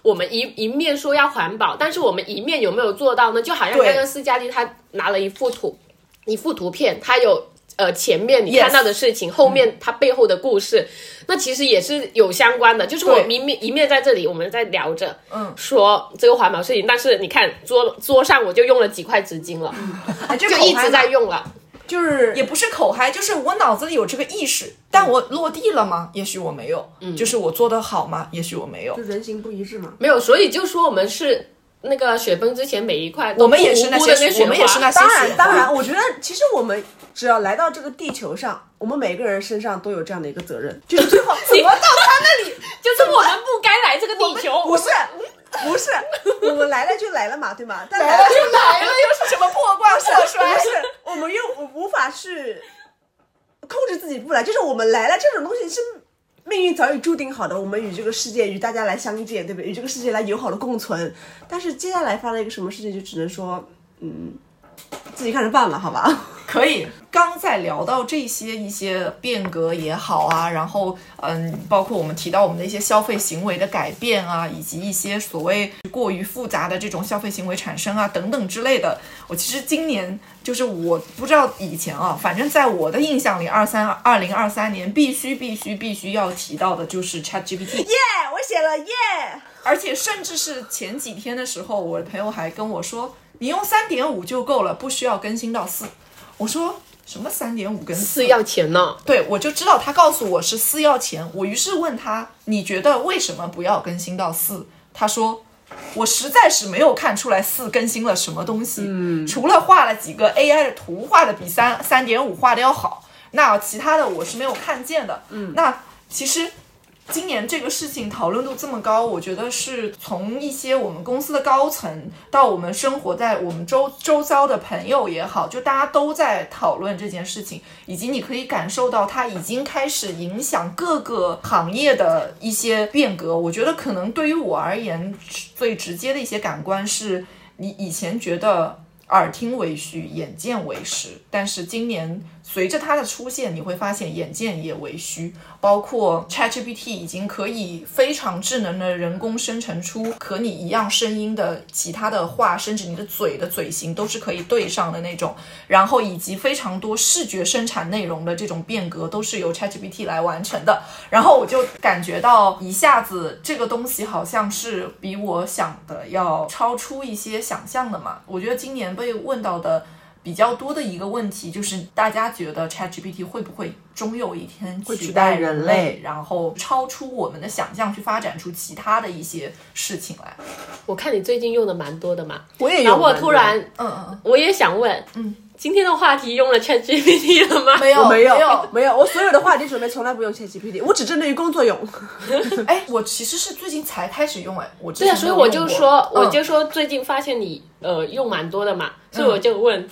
我们一一面说要环保，但是我们一面有没有做到呢？就好像刚刚斯嘉丽她拿了一幅图，一幅图片，它有呃前面你看到的事情后面它背后的故事，那其实也是有相关的。就是我明明一面一面在这里我们在聊着，嗯，说这个环保事情，但是你看桌桌上我就用了几块纸巾了，哎 [laughs] 就就一直在用了。就是也不是口嗨，就是我脑子里有这个意识，但我落地了吗？也许我没有。嗯，就是我做的好吗？也许我没有就。人形不一致嘛。没有，所以就说我们是那个雪崩之前每一块我们也是那些，雪我们也是那些当然当然，我觉得其实我们只要来到这个地球上，我们每个人身上都有这样的一个责任，就是最后怎么到他那里？[laughs] 就是我们不该来这个地球。不是不是，我们来了就来了嘛，对吗？[laughs] 但来了就来了，又是什么破罐破摔 [laughs] 不？是，我们又无法去控制自己不来，就是我们来了这种东西是命运早已注定好的，我们与这个世界与大家来相见，对不对？与这个世界来友好的共存。但是接下来发生一个什么事情，就只能说，嗯，自己看着办吧，好吧？[laughs] 可以。刚在聊到这些一些变革也好啊，然后嗯，包括我们提到我们的一些消费行为的改变啊，以及一些所谓过于复杂的这种消费行为产生啊等等之类的。我其实今年就是我不知道以前啊，反正在我的印象里，二三二零二三年必须必须必须要提到的就是 ChatGPT。耶、我写了耶。而且甚至是前几天的时候，我的朋友还跟我说，你用三点五就够了，不需要更新到四。我说什么三点五跟四要钱呢？对，我就知道他告诉我是四要钱，我于是问他，你觉得为什么不要更新到四？他说。我实在是没有看出来四更新了什么东西，嗯，除了画了几个 AI 的图，画的比三三点五画的要好，那其他的我是没有看见的，嗯，那其实今年这个事情讨论度这么高，我觉得是从一些我们公司的高层到我们生活在我们周周遭的朋友也好，就大家都在讨论这件事情，以及你可以感受到它已经开始影响各个行业的一些变革。我觉得可能对于我而言，最直接的一些感官是你以前觉得耳听为虚，眼见为实，但是今年随着它的出现，你会发现眼见也为虚。包括 ChatGPT 已经可以非常智能的人工生成出和你一样声音的其他的话，甚至你的嘴的嘴型都是可以对上的那种。然后以及非常多视觉生产内容的这种变革，都是由 ChatGPT 来完成的。然后我就感觉到一下子这个东西好像是比我想的要超出一些想象的嘛。我觉得今年被问到的。比较多的一个问题就是，大家觉得 ChatGPT 会不会终有一天取取代代人类，然后超出我们的想象，去发展出其他的一些事情来？我看你最近用的蛮多的嘛，我也有然后我突然嗯嗯嗯，我也想问，嗯，今天的话题用了 ChatGPT 了吗？没有没有没有。[laughs] 没有，我所有的话题准备从来不用 ChatGPT，我只针对于工作用。[laughs] 哎，我其实是最近才开始用，哎，我之对啊，所以我就说，我嗯就说最近发现你呃用蛮多的嘛，所以我就问，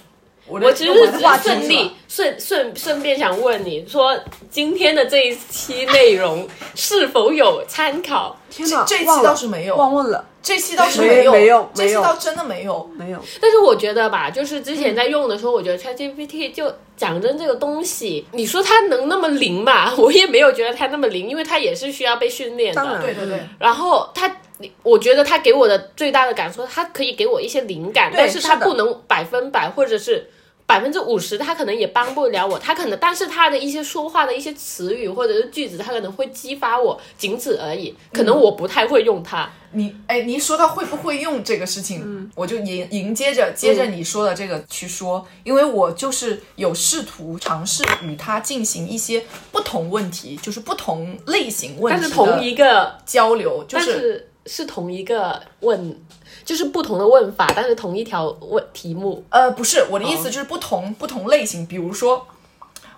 我其实只是顺利顺顺顺便想问你说，今天的这一期内容 [laughs] 是否有参考？天哪，这这期倒是没有忘问了，这期倒是没有，没有这期倒真的没有。没有。但是我觉得吧，就是之前在用的时候，我觉得 ChatGPT 就讲真这个东西，你说它能那么灵嘛？[laughs] 我也没有觉得它那么灵，因为它也是需要被训练的。当然对对对，然后它，我觉得它给我的最大的感受，它可以给我一些灵感，但是它不能百分百，或者是百分之五十，他可能也帮不了我。他可能，但是他的一些说话的一些词语或者是句子，他可能会激发我，仅此而已。可能我不太会用它。你哎，你一说到会不会用这个事情，我就迎迎接着接着你说的这个去说，因为我就是有试图尝试与他进行一些不同问题，就是不同类型问题但是同一个，交流，就但是是同一个问，就是不同的问法，但是同一条问题目。呃，不是我的意思，就是不同、不同类型。比如说，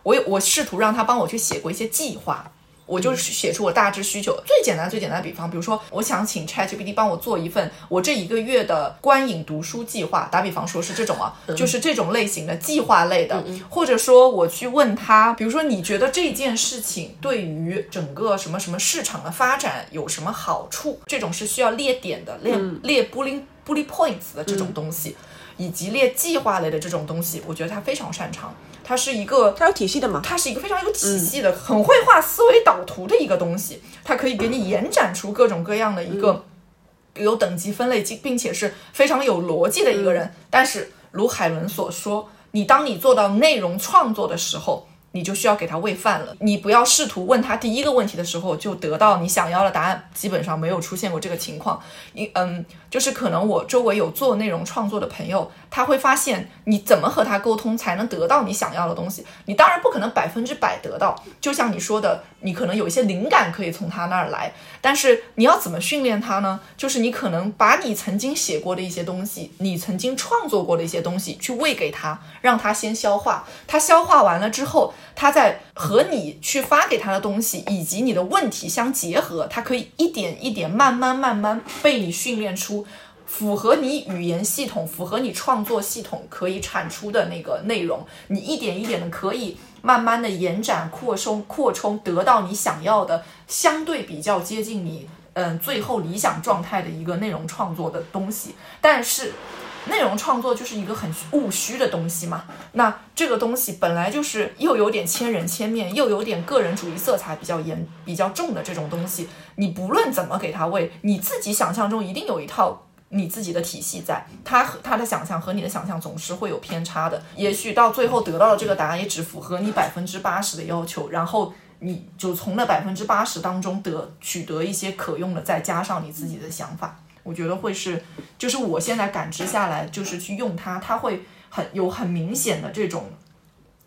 我有我试图让他帮我去写过一些计划，我就写出我大致需求。最简单最简单的比方，比如说我想请 ChatGPT 帮我做一份我这一个月的观影读书计划，打比方说是这种啊，就是这种类型的计划类的，或者说我去问他，比如说你觉得这件事情对于整个什么什么市场的发展有什么好处？这种是需要列点的，列列 bullet bullet points 的这种东西。以及列计划类的这种东西，我觉得他非常擅长。它是一个，它有体系的嘛？它是一个非常有体系的、很会画思维导图的一个东西。它可以给你延展出各种各样的一个有等级分类，并且是非常有逻辑的一个人。但是，如海伦所说，你当你做到内容创作的时候。你就需要给他喂饭了。你不要试图问他第一个问题的时候就得到你想要的答案，基本上没有出现过这个情况。你嗯，就是可能我周围有做内容创作的朋友，他会发现你怎么和他沟通才能得到你想要的东西。你当然不可能百分之百得到，就像你说的，你可能有一些灵感可以从他那儿来，但是你要怎么训练他呢？就是你可能把你曾经写过的一些东西，你曾经创作过的一些东西去喂给他，让他先消化。他消化完了之后。他在和你去发给他的东西以及你的问题相结合，他可以一点一点、慢慢慢慢被你训练出符合你语言系统、符合你创作系统可以产出的那个内容。你一点一点的可以慢慢的延展、扩充、扩充，得到你想要的相对比较接近你嗯最后理想状态的一个内容创作的东西。但是。内容创作就是一个很务虚的东西嘛，那这个东西本来就是又有点千人千面，又有点个人主义色彩比较严、比较重的这种东西，你不论怎么给它喂，你自己想象中一定有一套你自己的体系在，他和他的想象和你的想象总是会有偏差的，也许到最后得到的这个答案也只符合你百分之八十的要求，然后你就从那百分之八十当中得取得一些可用的，再加上你自己的想法。我觉得会是，就是我现在感知下来，就是去用它，它会很有很明显的这种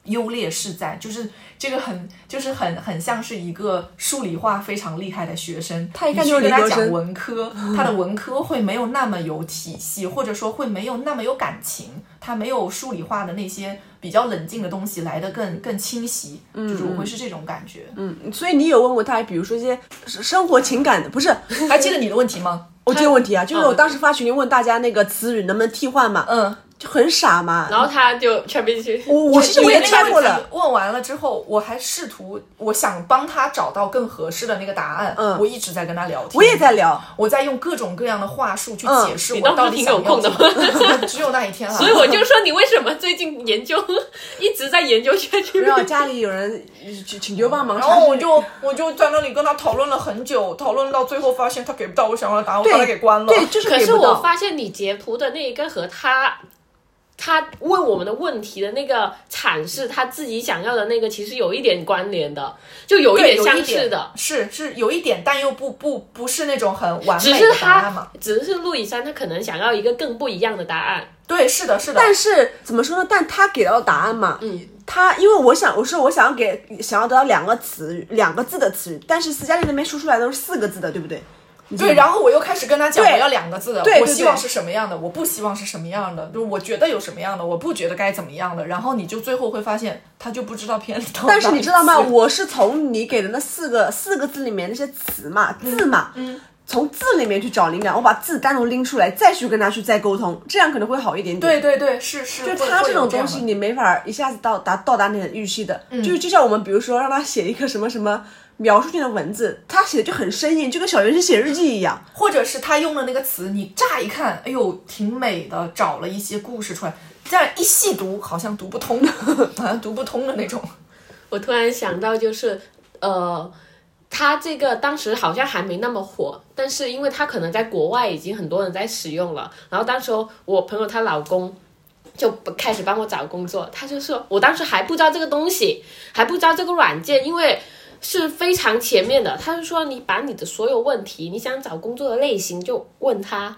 优劣势在，就是这个很就是很很像是一个数理化非常厉害的学生，他一看就是跟他讲文科，[laughs] 他的文科会没有那么有体系，或者说会没有那么有感情，他没有数理化的那些比较冷静的东西来的更更清晰，就是我会是这种感觉。嗯，所以你有问过他，比如说一些生活情感的，不是？还记得你的问题吗？我这个问题啊，就是我当时发群里问大家那个词语能不能替换嘛，嗯，就很傻嘛。然后他就穿不进去。我我其实我也猜过了。问完了之后，我还试图我想帮他找到更合适的那个答案。嗯，我一直在跟他聊天。我也在聊，我在用各种各样的话术去解释我到底挺有空的。[laughs] 只有那一天了。[laughs] 所以我就说你为什么最近研究一直在研究下去？然后家里有人请请求帮忙，然后我就我就在那里跟他讨论了很久，讨论到最后发现他给不到我想要的答案，我把他给关了。对，就是。可是我发现你截图的那一个和他。他问我们的问题的那个阐释，他自己想要的那个其实有一点关联的，就有一点相似的，是是有一点，但又不不不是那种很完美的答案嘛。只是陆以山他可能想要一个更不一样的答案。对，是的，是的。但是怎么说呢？但他给到答案嘛，嗯，他因为我想，我说我想要给想要得到两个词语，两个字的词语，但是斯嘉丽那边输出来都是四个字的，对不对？对，然后我又开始跟他讲，我要两个字的，我希望是什么样的，我不希望是什么样的，就我觉得有什么样的，我不觉得该怎么样的，然后你就最后会发现，他就不知道偏到。但是你知道吗？我是从你给的那四个四个字里面那些词嘛字嘛，嗯，从字里面去找灵感，我把字单独拎出来，再去跟他去再沟通，这样可能会好一点点。对对对，是是。就他这种东西，你没法一下子到达到达你的预期的，就就像我们比如说让他写一个什么什么。描述性的文字，他写的就很生硬，就跟小学生写日记一样。或者是他用的那个词，你乍一看，哎呦，挺美的，找了一些故事出来，这样一细读，好像读不通的，[laughs] 好像读不通的那种。我突然想到，就是呃，他这个当时好像还没那么火，但是因为他可能在国外已经很多人在使用了，然后当时我朋友她老公就开始帮我找工作，他就说，我当时还不知道这个东西，还不知道这个软件，因为。是非常前面的，他是说你把你的所有问题，你想找工作的类型就问他，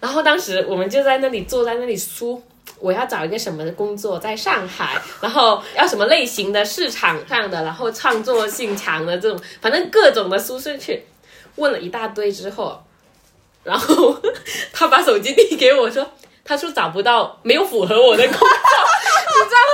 然后当时我们就在那里坐在那里输，我要找一个什么的工作，在上海，然后要什么类型的市场上的，然后创作性强的这种，反正各种的输进去，问了一大堆之后，然后他把手机递给我说，他说找不到，没有符合我的工作，你知道。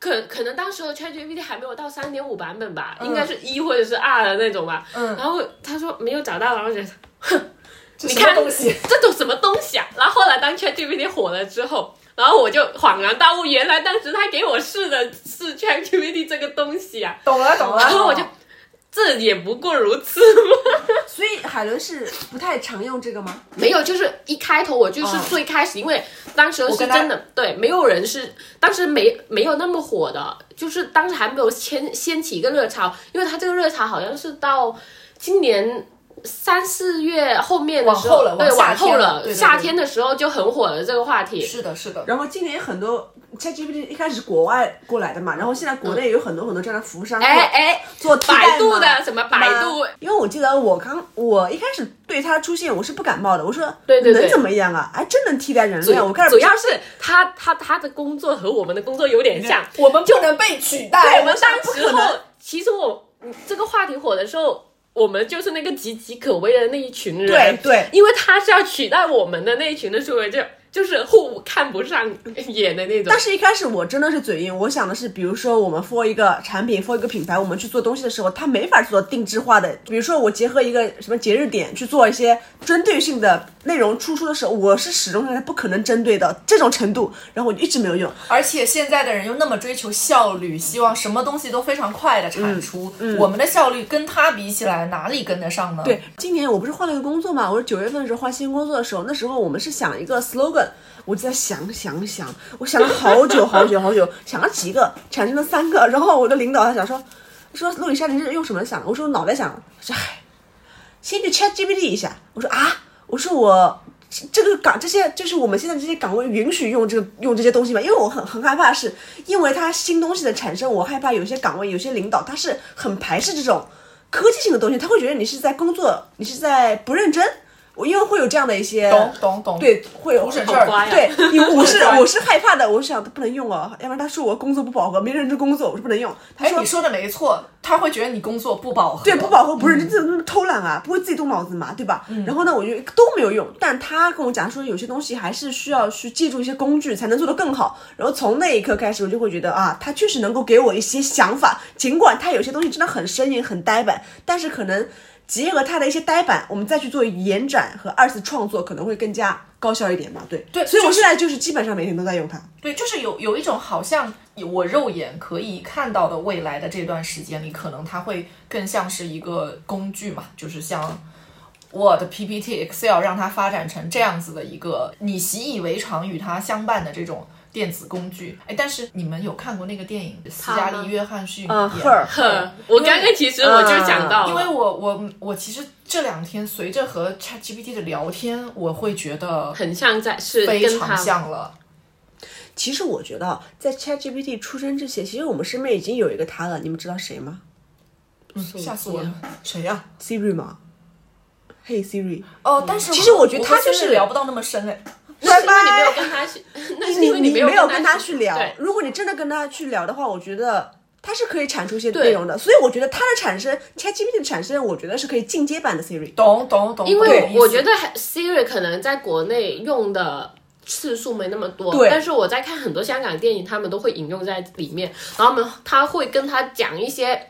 可可可能当时候 ChatGPT 还没有到三点五版本吧，应该是一或者是二的那种吧。嗯然后他说没有找到，然后觉得，哼，[laughs] 你看东西这种什么东西啊？然后后来当 ChatGPT 火了之后。然后我就恍然大悟，原来当时他给我试的是 ChatGPT 这个东西啊，懂了懂了。然后我就这也不过如此嘛。[laughs] 所以海伦是不太常用这个吗？没有，就是一开头我就是哦最开始，因为当时是真的对，没有人是当时没没有那么火的，就是当时还没有掀掀起一个热潮，因为它这个热潮好像是到今年。三四月后面的时候，往后了对，往后了，天了对对对夏天的时候就很火了这个话题。是的，是的。然后今年很多 ChatGPT 一开始是国外过来的嘛，然后现在国内有很多很多这样的服务商哎哎，做替代百度的什么百度因为我记得我刚我一开始对它出现我是不感冒的，我说对对对能怎么样啊？哎，真能替代人类啊！我开始主要是他他他的工作和我们的工作有点像，我们不能被取代。我们当不可能时候，其实我嗯这个话题火的时候，我们就是那个岌岌可危的那一群人。对对因为他是要取代我们的那一群的时候，就就是互看不上眼的那种但。是一开始我真的是嘴硬，我想的是，比如说我们 for 一个产品，for 一个品牌，我们去做东西的时候，它没法做定制化的。比如说我结合一个什么节日点去做一些针对性的内容输出的时候，我是始终认为它不可能针对的这种程度，然后我就一直没有用。而且现在的人又那么追求效率，希望什么东西都非常快的产出。我们的效率跟他比起来，哪里跟得上呢？对，今年我不是换了一个工作嘛，我是九月份的时候换新工作的时候，那时候我们是想一个 slogan，我就在想想想，我想了好久好久好久，想了几个，产生了三个，然后我的领导他想说，说陆以莎你是用什么想？我说我脑袋想，说唉，先去 Chat GPT 一下，我说啊，我说我。这个岗这些就是我们现在这些岗位允许用这个用这些东西吗？因为我很很害怕是，因为它新东西的产生，我害怕有些岗位有些领导他是很排斥这种科技性的东西，他会觉得你是在工作，你是在不认真。我因为会有这样的一些懂懂懂。对，会有对，因为 [laughs] 我是我是害怕的，我是想不能用哦，要不然他说我工作不饱和，没认真工作，我是不能用。他哎，说你说的没错，他会觉得你工作不饱和。对，不饱和不是你这么偷懒啊，不会自己动脑子嘛，对吧？然后呢，我就都没有用。但他跟我讲说，有些东西还是需要去借助一些工具才能做得更好。然后从那一刻开始，我就会觉得啊，他确实能够给我一些想法，尽管他有些东西真的很生硬、很呆板，但是可能结合它的一些呆板，我们再去做延展和二次创作，可能会更加高效一点吧。对，对所以我现在就是基本上每天都在用它。对，就是有有一种好像我肉眼可以看到的未来的这段时间里，可能它会更像是一个工具嘛，就是像 Word、PPT、Excel 让它发展成这样子的一个你习以为常与它相伴的这种电子工具。哎，但是你们有看过那个电影斯嘉丽·约翰逊嗯演呵，我刚刚其实我就讲到，因为我我我其实这两天随着和 ChatGPT 的聊天，我会觉得很像在是非常像了。其实我觉得，在 ChatGPT 出生之前，其实我们身边已经有一个他了。你们知道谁吗吓死我了！谁呀、？Siri 吗？Hey Siri，哦，但是其实我觉得他就是聊不到那么深哎。[laughs] 那是因为你没有跟他去，那是因为你没有跟跟他去聊。如果你真的跟他去聊的话，我觉得他是可以产出一些内容的。所以我觉得它的产生，ChatGPT 的产生，我觉得是可以进阶版的 Siri。懂懂懂，因为我觉得 Siri 可能在国内用的次数没那么多，对但是我在看很多香港电影，他们都会引用在里面，然后他们他会跟他讲一些。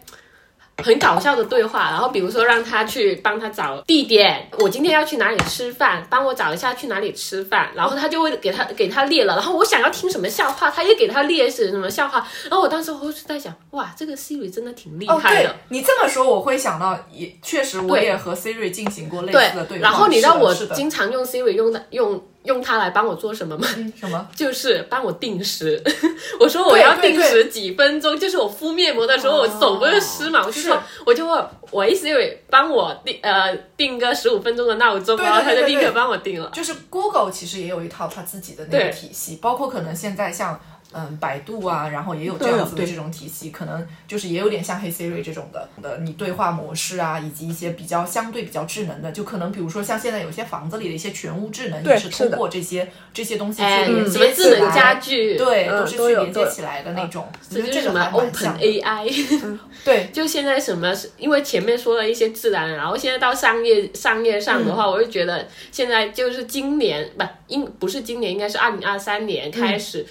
很搞笑的对话，然后比如说让他去帮他找地点，我今天要去哪里吃饭，帮我找一下去哪里吃饭，然后他就会给他给他列了，然后我想要听什么笑话，他也给他列是什么笑话，然后我当时我是在想，哇，这个 Siri 真的挺厉害的，你这么说，我会想到，也确实我也和 Siri 进行过类似的对话。然后你知道我经常用 Siri 用的用用它来帮我做什么吗？嗯什么？[laughs] 就是帮我定时。[laughs] 我说我要定时几分钟，就是我敷面膜的时候，我手不是湿嘛，我就说是我就问我意思就是帮我定呃定个十五分钟的闹钟，然后他就立刻帮我定了。就是 Google 其实也有一套它自己的那个体系，包括可能现在像嗯百度啊，然后也有这样子的这种体系，可能就是也有点像 Hey Siri 这种的的你对话模式啊，以及一些比较相对比较智能的，就可能比如说像现在有些房子里的一些全屋智能，对也是通过这些这些东西去哎，连什么接起智能来。家居，，对，嗯都是去连接起来的那种，我这就是什么觉得这个还蛮 Open 像的。AI。[laughs] 对，就现在什么是，因为前面说了一些自然，然后现在到商业商业上的话，嗯。我就觉得现在就是今年不应不是今年，应该是二零二三年开始，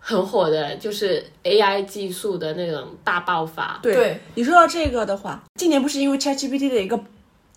很火的，就是 AI 技术的那种大爆发。对对你说到这个的话，今年不是因为 ChatGPT 的一个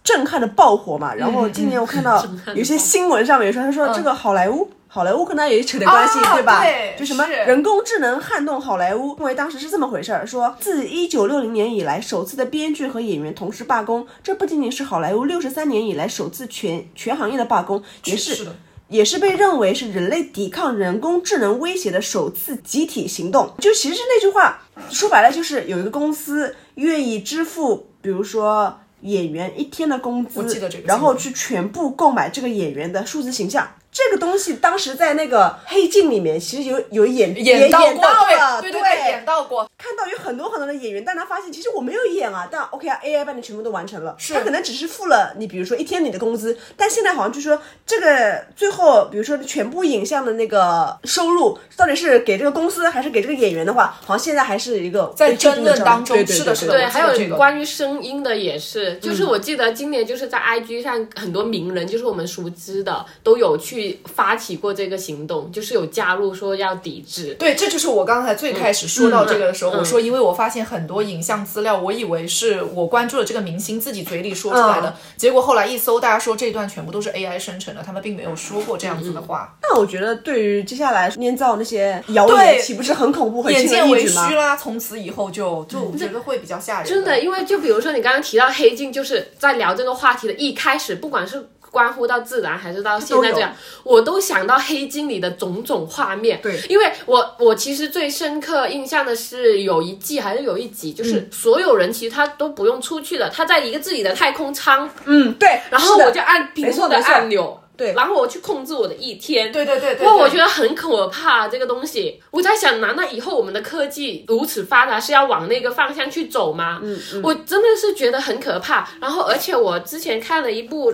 震撼的爆火嘛？然后今年我看到有些新闻上面说，他说这个好莱坞。好莱坞跟他也扯点关系，啊对吧？对就什么人工智能撼动好莱坞，因为当时是这么回事儿，说自一九六零年以来首次的编剧和演员同时罢工，这不仅仅是好莱坞六十三年以来首次全全行业的罢工，也是的。也是被认为是人类抵抗人工智能威胁的首次集体行动。就其实那句话说白了，就是有一个公司愿意支付，比如说演员一天的工资，我记得这个然后去全部购买这个演员的数字形象。这个东西当时在那个黑镜里面，其实有有演演到过，演到了，对对对，演到过。看到有很多很多的演员，但他发现其实我没有演啊，但 OK 啊，AI 帮你全部都完成了，是。他可能只是付了你，比如说一天你的工资，但现在好像就说这个最后，比如说全部影像的那个收入到底是给这个公司还是给这个演员的话，好像现在还是一个在争论的当中对对对对是的是的对，还有关于声音的也是，就是我记得今年就是在 IG 上很多名人，就是我们熟知的，都有去发起过这个行动，就是有加入说要抵制。对，这就是我刚才最开始说到这个的时候，嗯嗯我说，因为我发现很多影像资料，我以为是我关注了这个明星自己嘴里说出来的，嗯结果后来一搜，大家说这段全部都是 AI 生成的，他们并没有说过这样子的话，那我觉得对于接下来捏造那些谣言，岂不是很恐怖、很轻眼见为而易举吗虚？啦，从此以后就就我觉得会比较吓人。真的，因为就比如说你刚刚提到黑镜，就是在聊这个话题的一开始，不管是关乎到自然还是到现在这样，我都想到黑镜里的种种画面。对因为我我其实最深刻印象的是有一季还是有一集，就是所有人其实他都不用出去了，他在一个自己的太空舱，嗯，对。然后我就按屏幕的按钮。对然后我去控制我的一天，对对对对，哇，我觉得很可怕，这个东西。我在想，难道以后我们的科技如此发达，是要往那个方向去走吗？嗯嗯，我真的是觉得很可怕。然后，而且我之前看了一部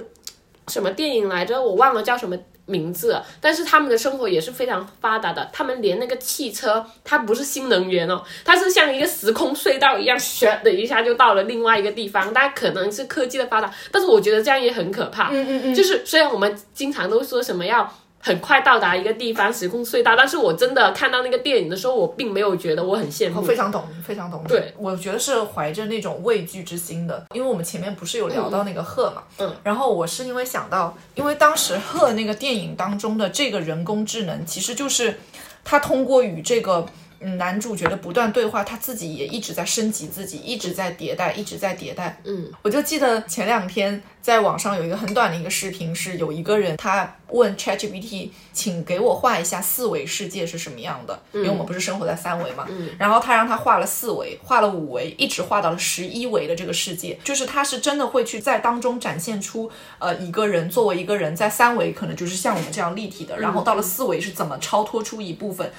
什么电影来着，我忘了叫什么。名字，但是他们的生活也是非常发达的。他们连那个汽车，它不是新能源哦，它是像一个时空隧道一样，咻的一下就到了另外一个地方。但可能是科技的发达，但是我觉得这样也很可怕。嗯嗯嗯，就是虽然我们经常都说什么要很快到达一个地方，时空隧道，但是我真的看到那个电影的时候，我并没有觉得我很羡慕。我非常懂，非常懂。对，我觉得是怀着那种畏惧之心的，因为我们前面不是有聊到那个鹤嘛，嗯，然后我是因为想到，因为当时鹤那个电影当中的这个人工智能，其实就是它通过与这个。嗯，男主角的不断对话，他自己也一直在升级自己，一直在迭代，一直在迭代。嗯，我就记得前两天在网上有一个很短的一个视频，是有一个人他问 ChatGPT，请给我画一下四维世界是什么样的，因为我们不是生活在三维嘛。嗯然后他让他画了四维，画了五维，一直画到了十一维的这个世界，就是他是真的会去在当中展现出呃一个人作为一个人在三维可能就是像我们这样立体的，然后到了四维是怎么超脱出一部分。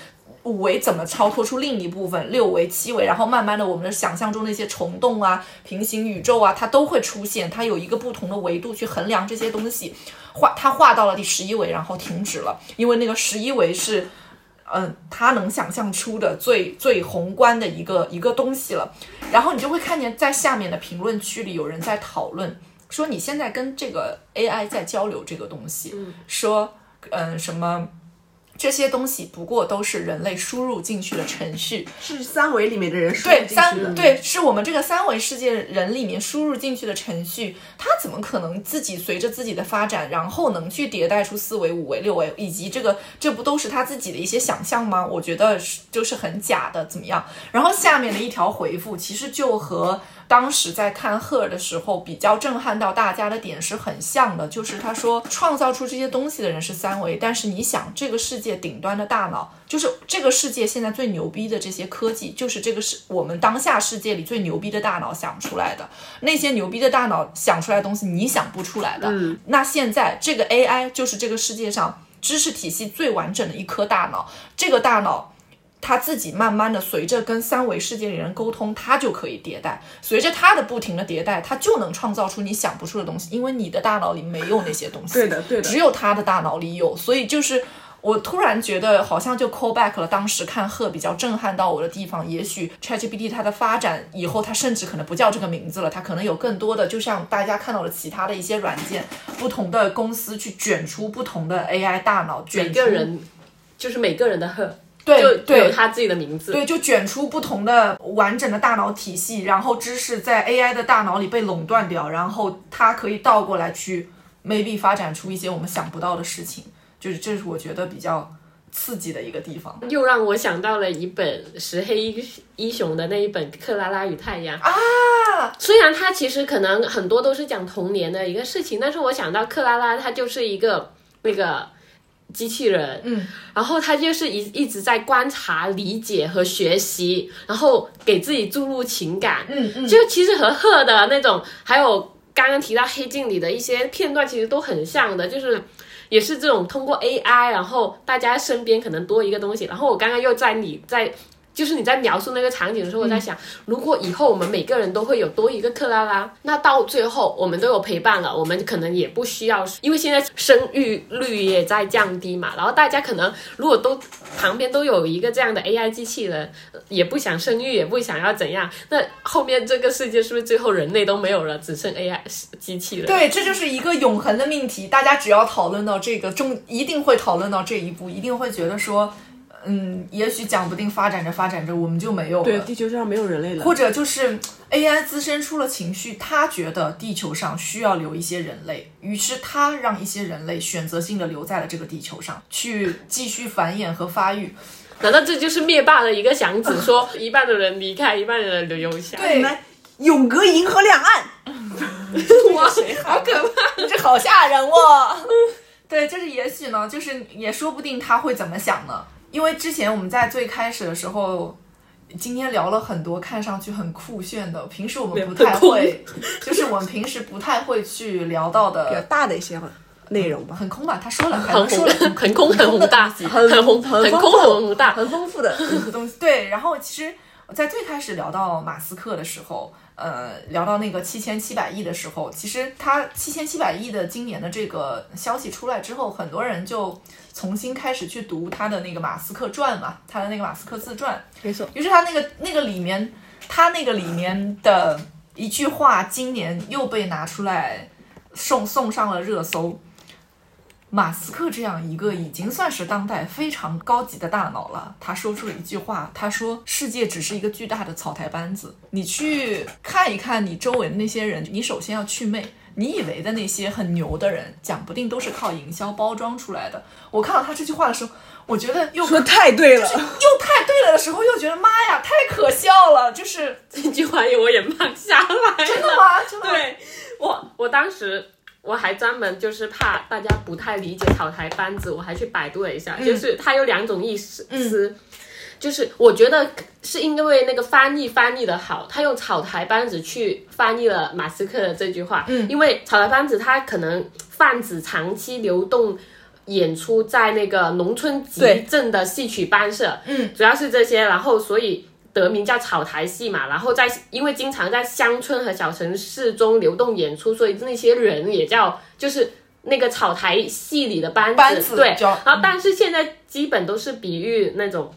五维怎么超脱出另一部分，六维、七维，然后慢慢的，我们的想象中那些虫洞啊、平行宇宙啊，它都会出现，它有一个不同的维度去衡量这些东西。画它画到了第十一维，然后停止了，因为那个十一维是，嗯，他能想象出的最最宏观的一个一个东西了。然后你就会看见在下面的评论区里有人在讨论，说你现在跟这个 AI 在交流这个东西，说嗯什么。这些东西不过都是人类输入进去的程序，是三维里面的人输入对进去的三对，是我们这个三维世界人里面输入进去的程序，它怎么可能自己随着自己的发展，然后能去迭代出四维、五维、六维，以及这个这不都是他自己的一些想象吗？我觉得是就是很假的，怎么样？然后下面的一条回复其实就和。当时在看赫尔的时候，比较震撼到大家的点是很像的，就是他说创造出这些东西的人是三维，但是你想，这个世界顶端的大脑，就是这个世界现在最牛逼的这些科技，就是这个是我们当下世界里最牛逼的大脑想出来的。那些牛逼的大脑想出来的东西，你想不出来的。嗯，那现在这个 AI 就是这个世界上知识体系最完整的一颗大脑，这个大脑。他自己慢慢的随着跟三维世界里人沟通，他就可以迭代。随着他的不停的迭代，他就能创造出你想不出的东西，因为你的大脑里没有那些东西。对的对的只有他的大脑里有。所以就是我突然觉得好像就 call back 了当时看鹤比较震撼到我的地方。也许 ChatGPT 它的发展以后，它甚至可能不叫这个名字了，它可能有更多的，就像大家看到的其他的一些软件，不同的公司去卷出不同的 AI 大脑，卷每个人就是每个人的鹤。对有它自己的名字。对，就卷出不同的完整的大脑体系，然后知识在 AI 的大脑里被垄断掉，然后它可以倒过来去 maybe 发展出一些我们想不到的事情，就是这是我觉得比较刺激的一个地方又让我想到了一本石黑一一雄的那一本《克拉拉与太阳》啊。虽然它其实可能很多都是讲童年的一个事情，但是我想到克拉拉，她就是一个那个机器人，嗯，然后他就是一一直在观察、理解和学习，然后给自己注入情感，嗯嗯，就其实和赫的那种，还有刚刚提到黑镜里的一些片段，其实都很像的，就是也是这种通过 AI，然后大家身边可能多一个东西。然后我刚刚又在你在。就是你在描述那个场景的时候，我在想，如果以后我们每个人都会有多一个克拉拉，那到最后我们都有陪伴了，我们可能也不需要，因为现在生育率也在降低嘛，然后大家可能如果都旁边都有一个这样的 AI 机器人，也不想生育，也不想要怎样，那后面这个世界是不是最后人类都没有了，只剩 AI 机器人？对，这就是一个永恒的命题。大家只要讨论到这个中，一定会讨论到这一步，一定会觉得说，嗯，也许讲不定发展着发展着，我们就没有了。对，地球上没有人类了。或者就是 AI 滋生出了情绪，他觉得地球上需要留一些人类，于是他让一些人类选择性的留在了这个地球上，去继续繁衍和发育。难道这就是灭霸的一个想法？说一半的人离开，一半的人留下？对，来永隔银河两岸。哇，好可怕！这好吓人哦。对，就是也许呢，就是也说不定他会怎么想呢？因为之前我们在最开始的时候，今天聊了很多看上去很酷炫的，平时我们不太会，就是我们平时不太会去聊到的比较的，大的一些内容吧，很空吧？他说了，还很能说了，很空，很宏大，很很宏，很空，很宏大。很丰富的。的东西。对，然后其实，在最开始聊到马斯克的时候，呃，聊到那个七千七百亿的时候，其实他七千七百亿的今年的这个消息出来之后，很多人就重新开始去读他的那个马斯克传嘛，他的那个马斯克自传。没错，于是他那个那个里面，他那个里面的一句话，今年又被拿出来送送上了热搜。马斯克这样一个已经算是当代非常高级的大脑了，他说出了一句话，他说：“世界只是一个巨大的草台班子，你去看一看你周围的那些人，你首先要祛魅。你以为的那些很牛的人，讲不定都是靠营销包装出来的。”我看到他这句话的时候，我觉得又 [laughs] 说太对了，又太对了的时候，又觉得妈呀，太可笑了，就是这句话我也骂下来 [laughs] 真的。吗？真的吗？对我，我当时我还专门就是怕大家不太理解草台班子，我还去百度了一下，就是它有两种意思，词就是我觉得是因为那个翻译翻译的好，他用草台班子去翻译了马斯克的这句话，嗯，因为草台班子它可能泛指长期流动。演出在那个农村集镇的戏曲班社，嗯，主要是这些，然后所以得名叫草台戏嘛。然后在因为经常在乡村和小城市中流动演出，所以那些人也叫就是那个草台戏里的班子，班子对。然后但是现在基本都是比喻那种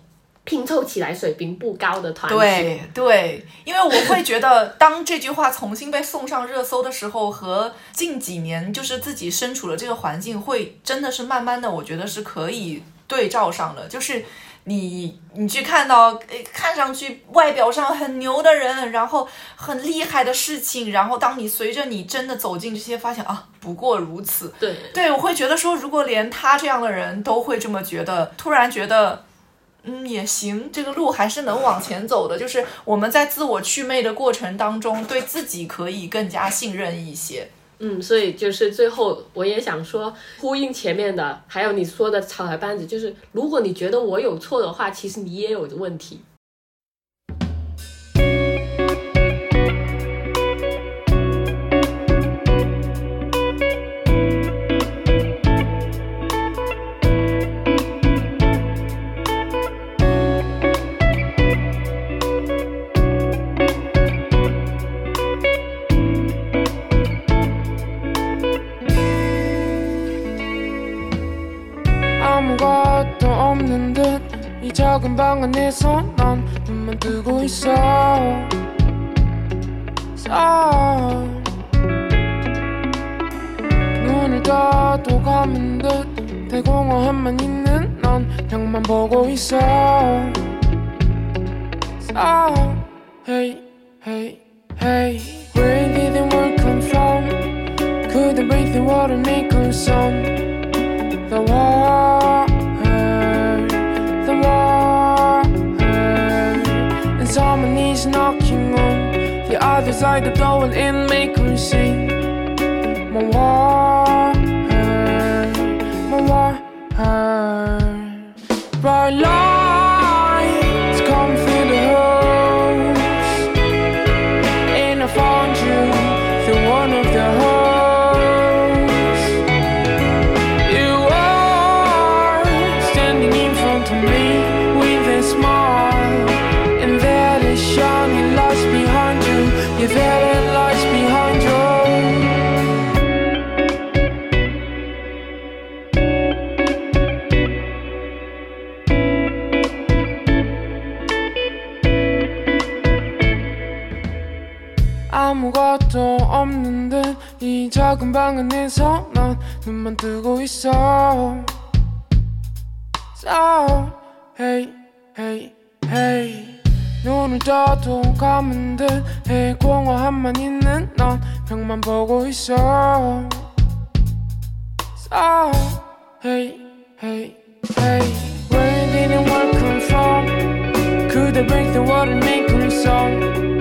拼凑起来水平不高的团体。对对，因为我会觉得，当这句话重新被送上热搜的时候，和近几年就是自己身处的这个环境，会真的是慢慢的，我觉得是可以对照上的。就是你你去看到，诶，看上去外表上很牛的人，然后很厉害的事情，然后当你随着你真的走进这些，发现啊，不过如此。对对，我会觉得说，如果连他这样的人都会这么觉得，突然觉得，嗯，也行，这个路还是能往前走的。就是我们在自我祛魅的过程当中，对自己可以更加信任一些。嗯，所以就是最后我也想说，呼应前面的，还有你说的草台班子，就是如果你觉得我有错的话，其实你也有问题。 작은 방 안에서 난 눈만 뜨고 있어 서 눈을 떠도 감은 듯 대공허함만 있는 넌넌 벽만 보고 있어 So hey hey hey Where did the word come from? Couldn't breathe the water make a sound The war Someone is knocking on. The other side of the door and make her sing My war My war Bright lights 어두운 검은 듯 해공허함만 있는 넌 벽만 보고 있어 So hey hey hey Where didn't work come from Could I break the water make me song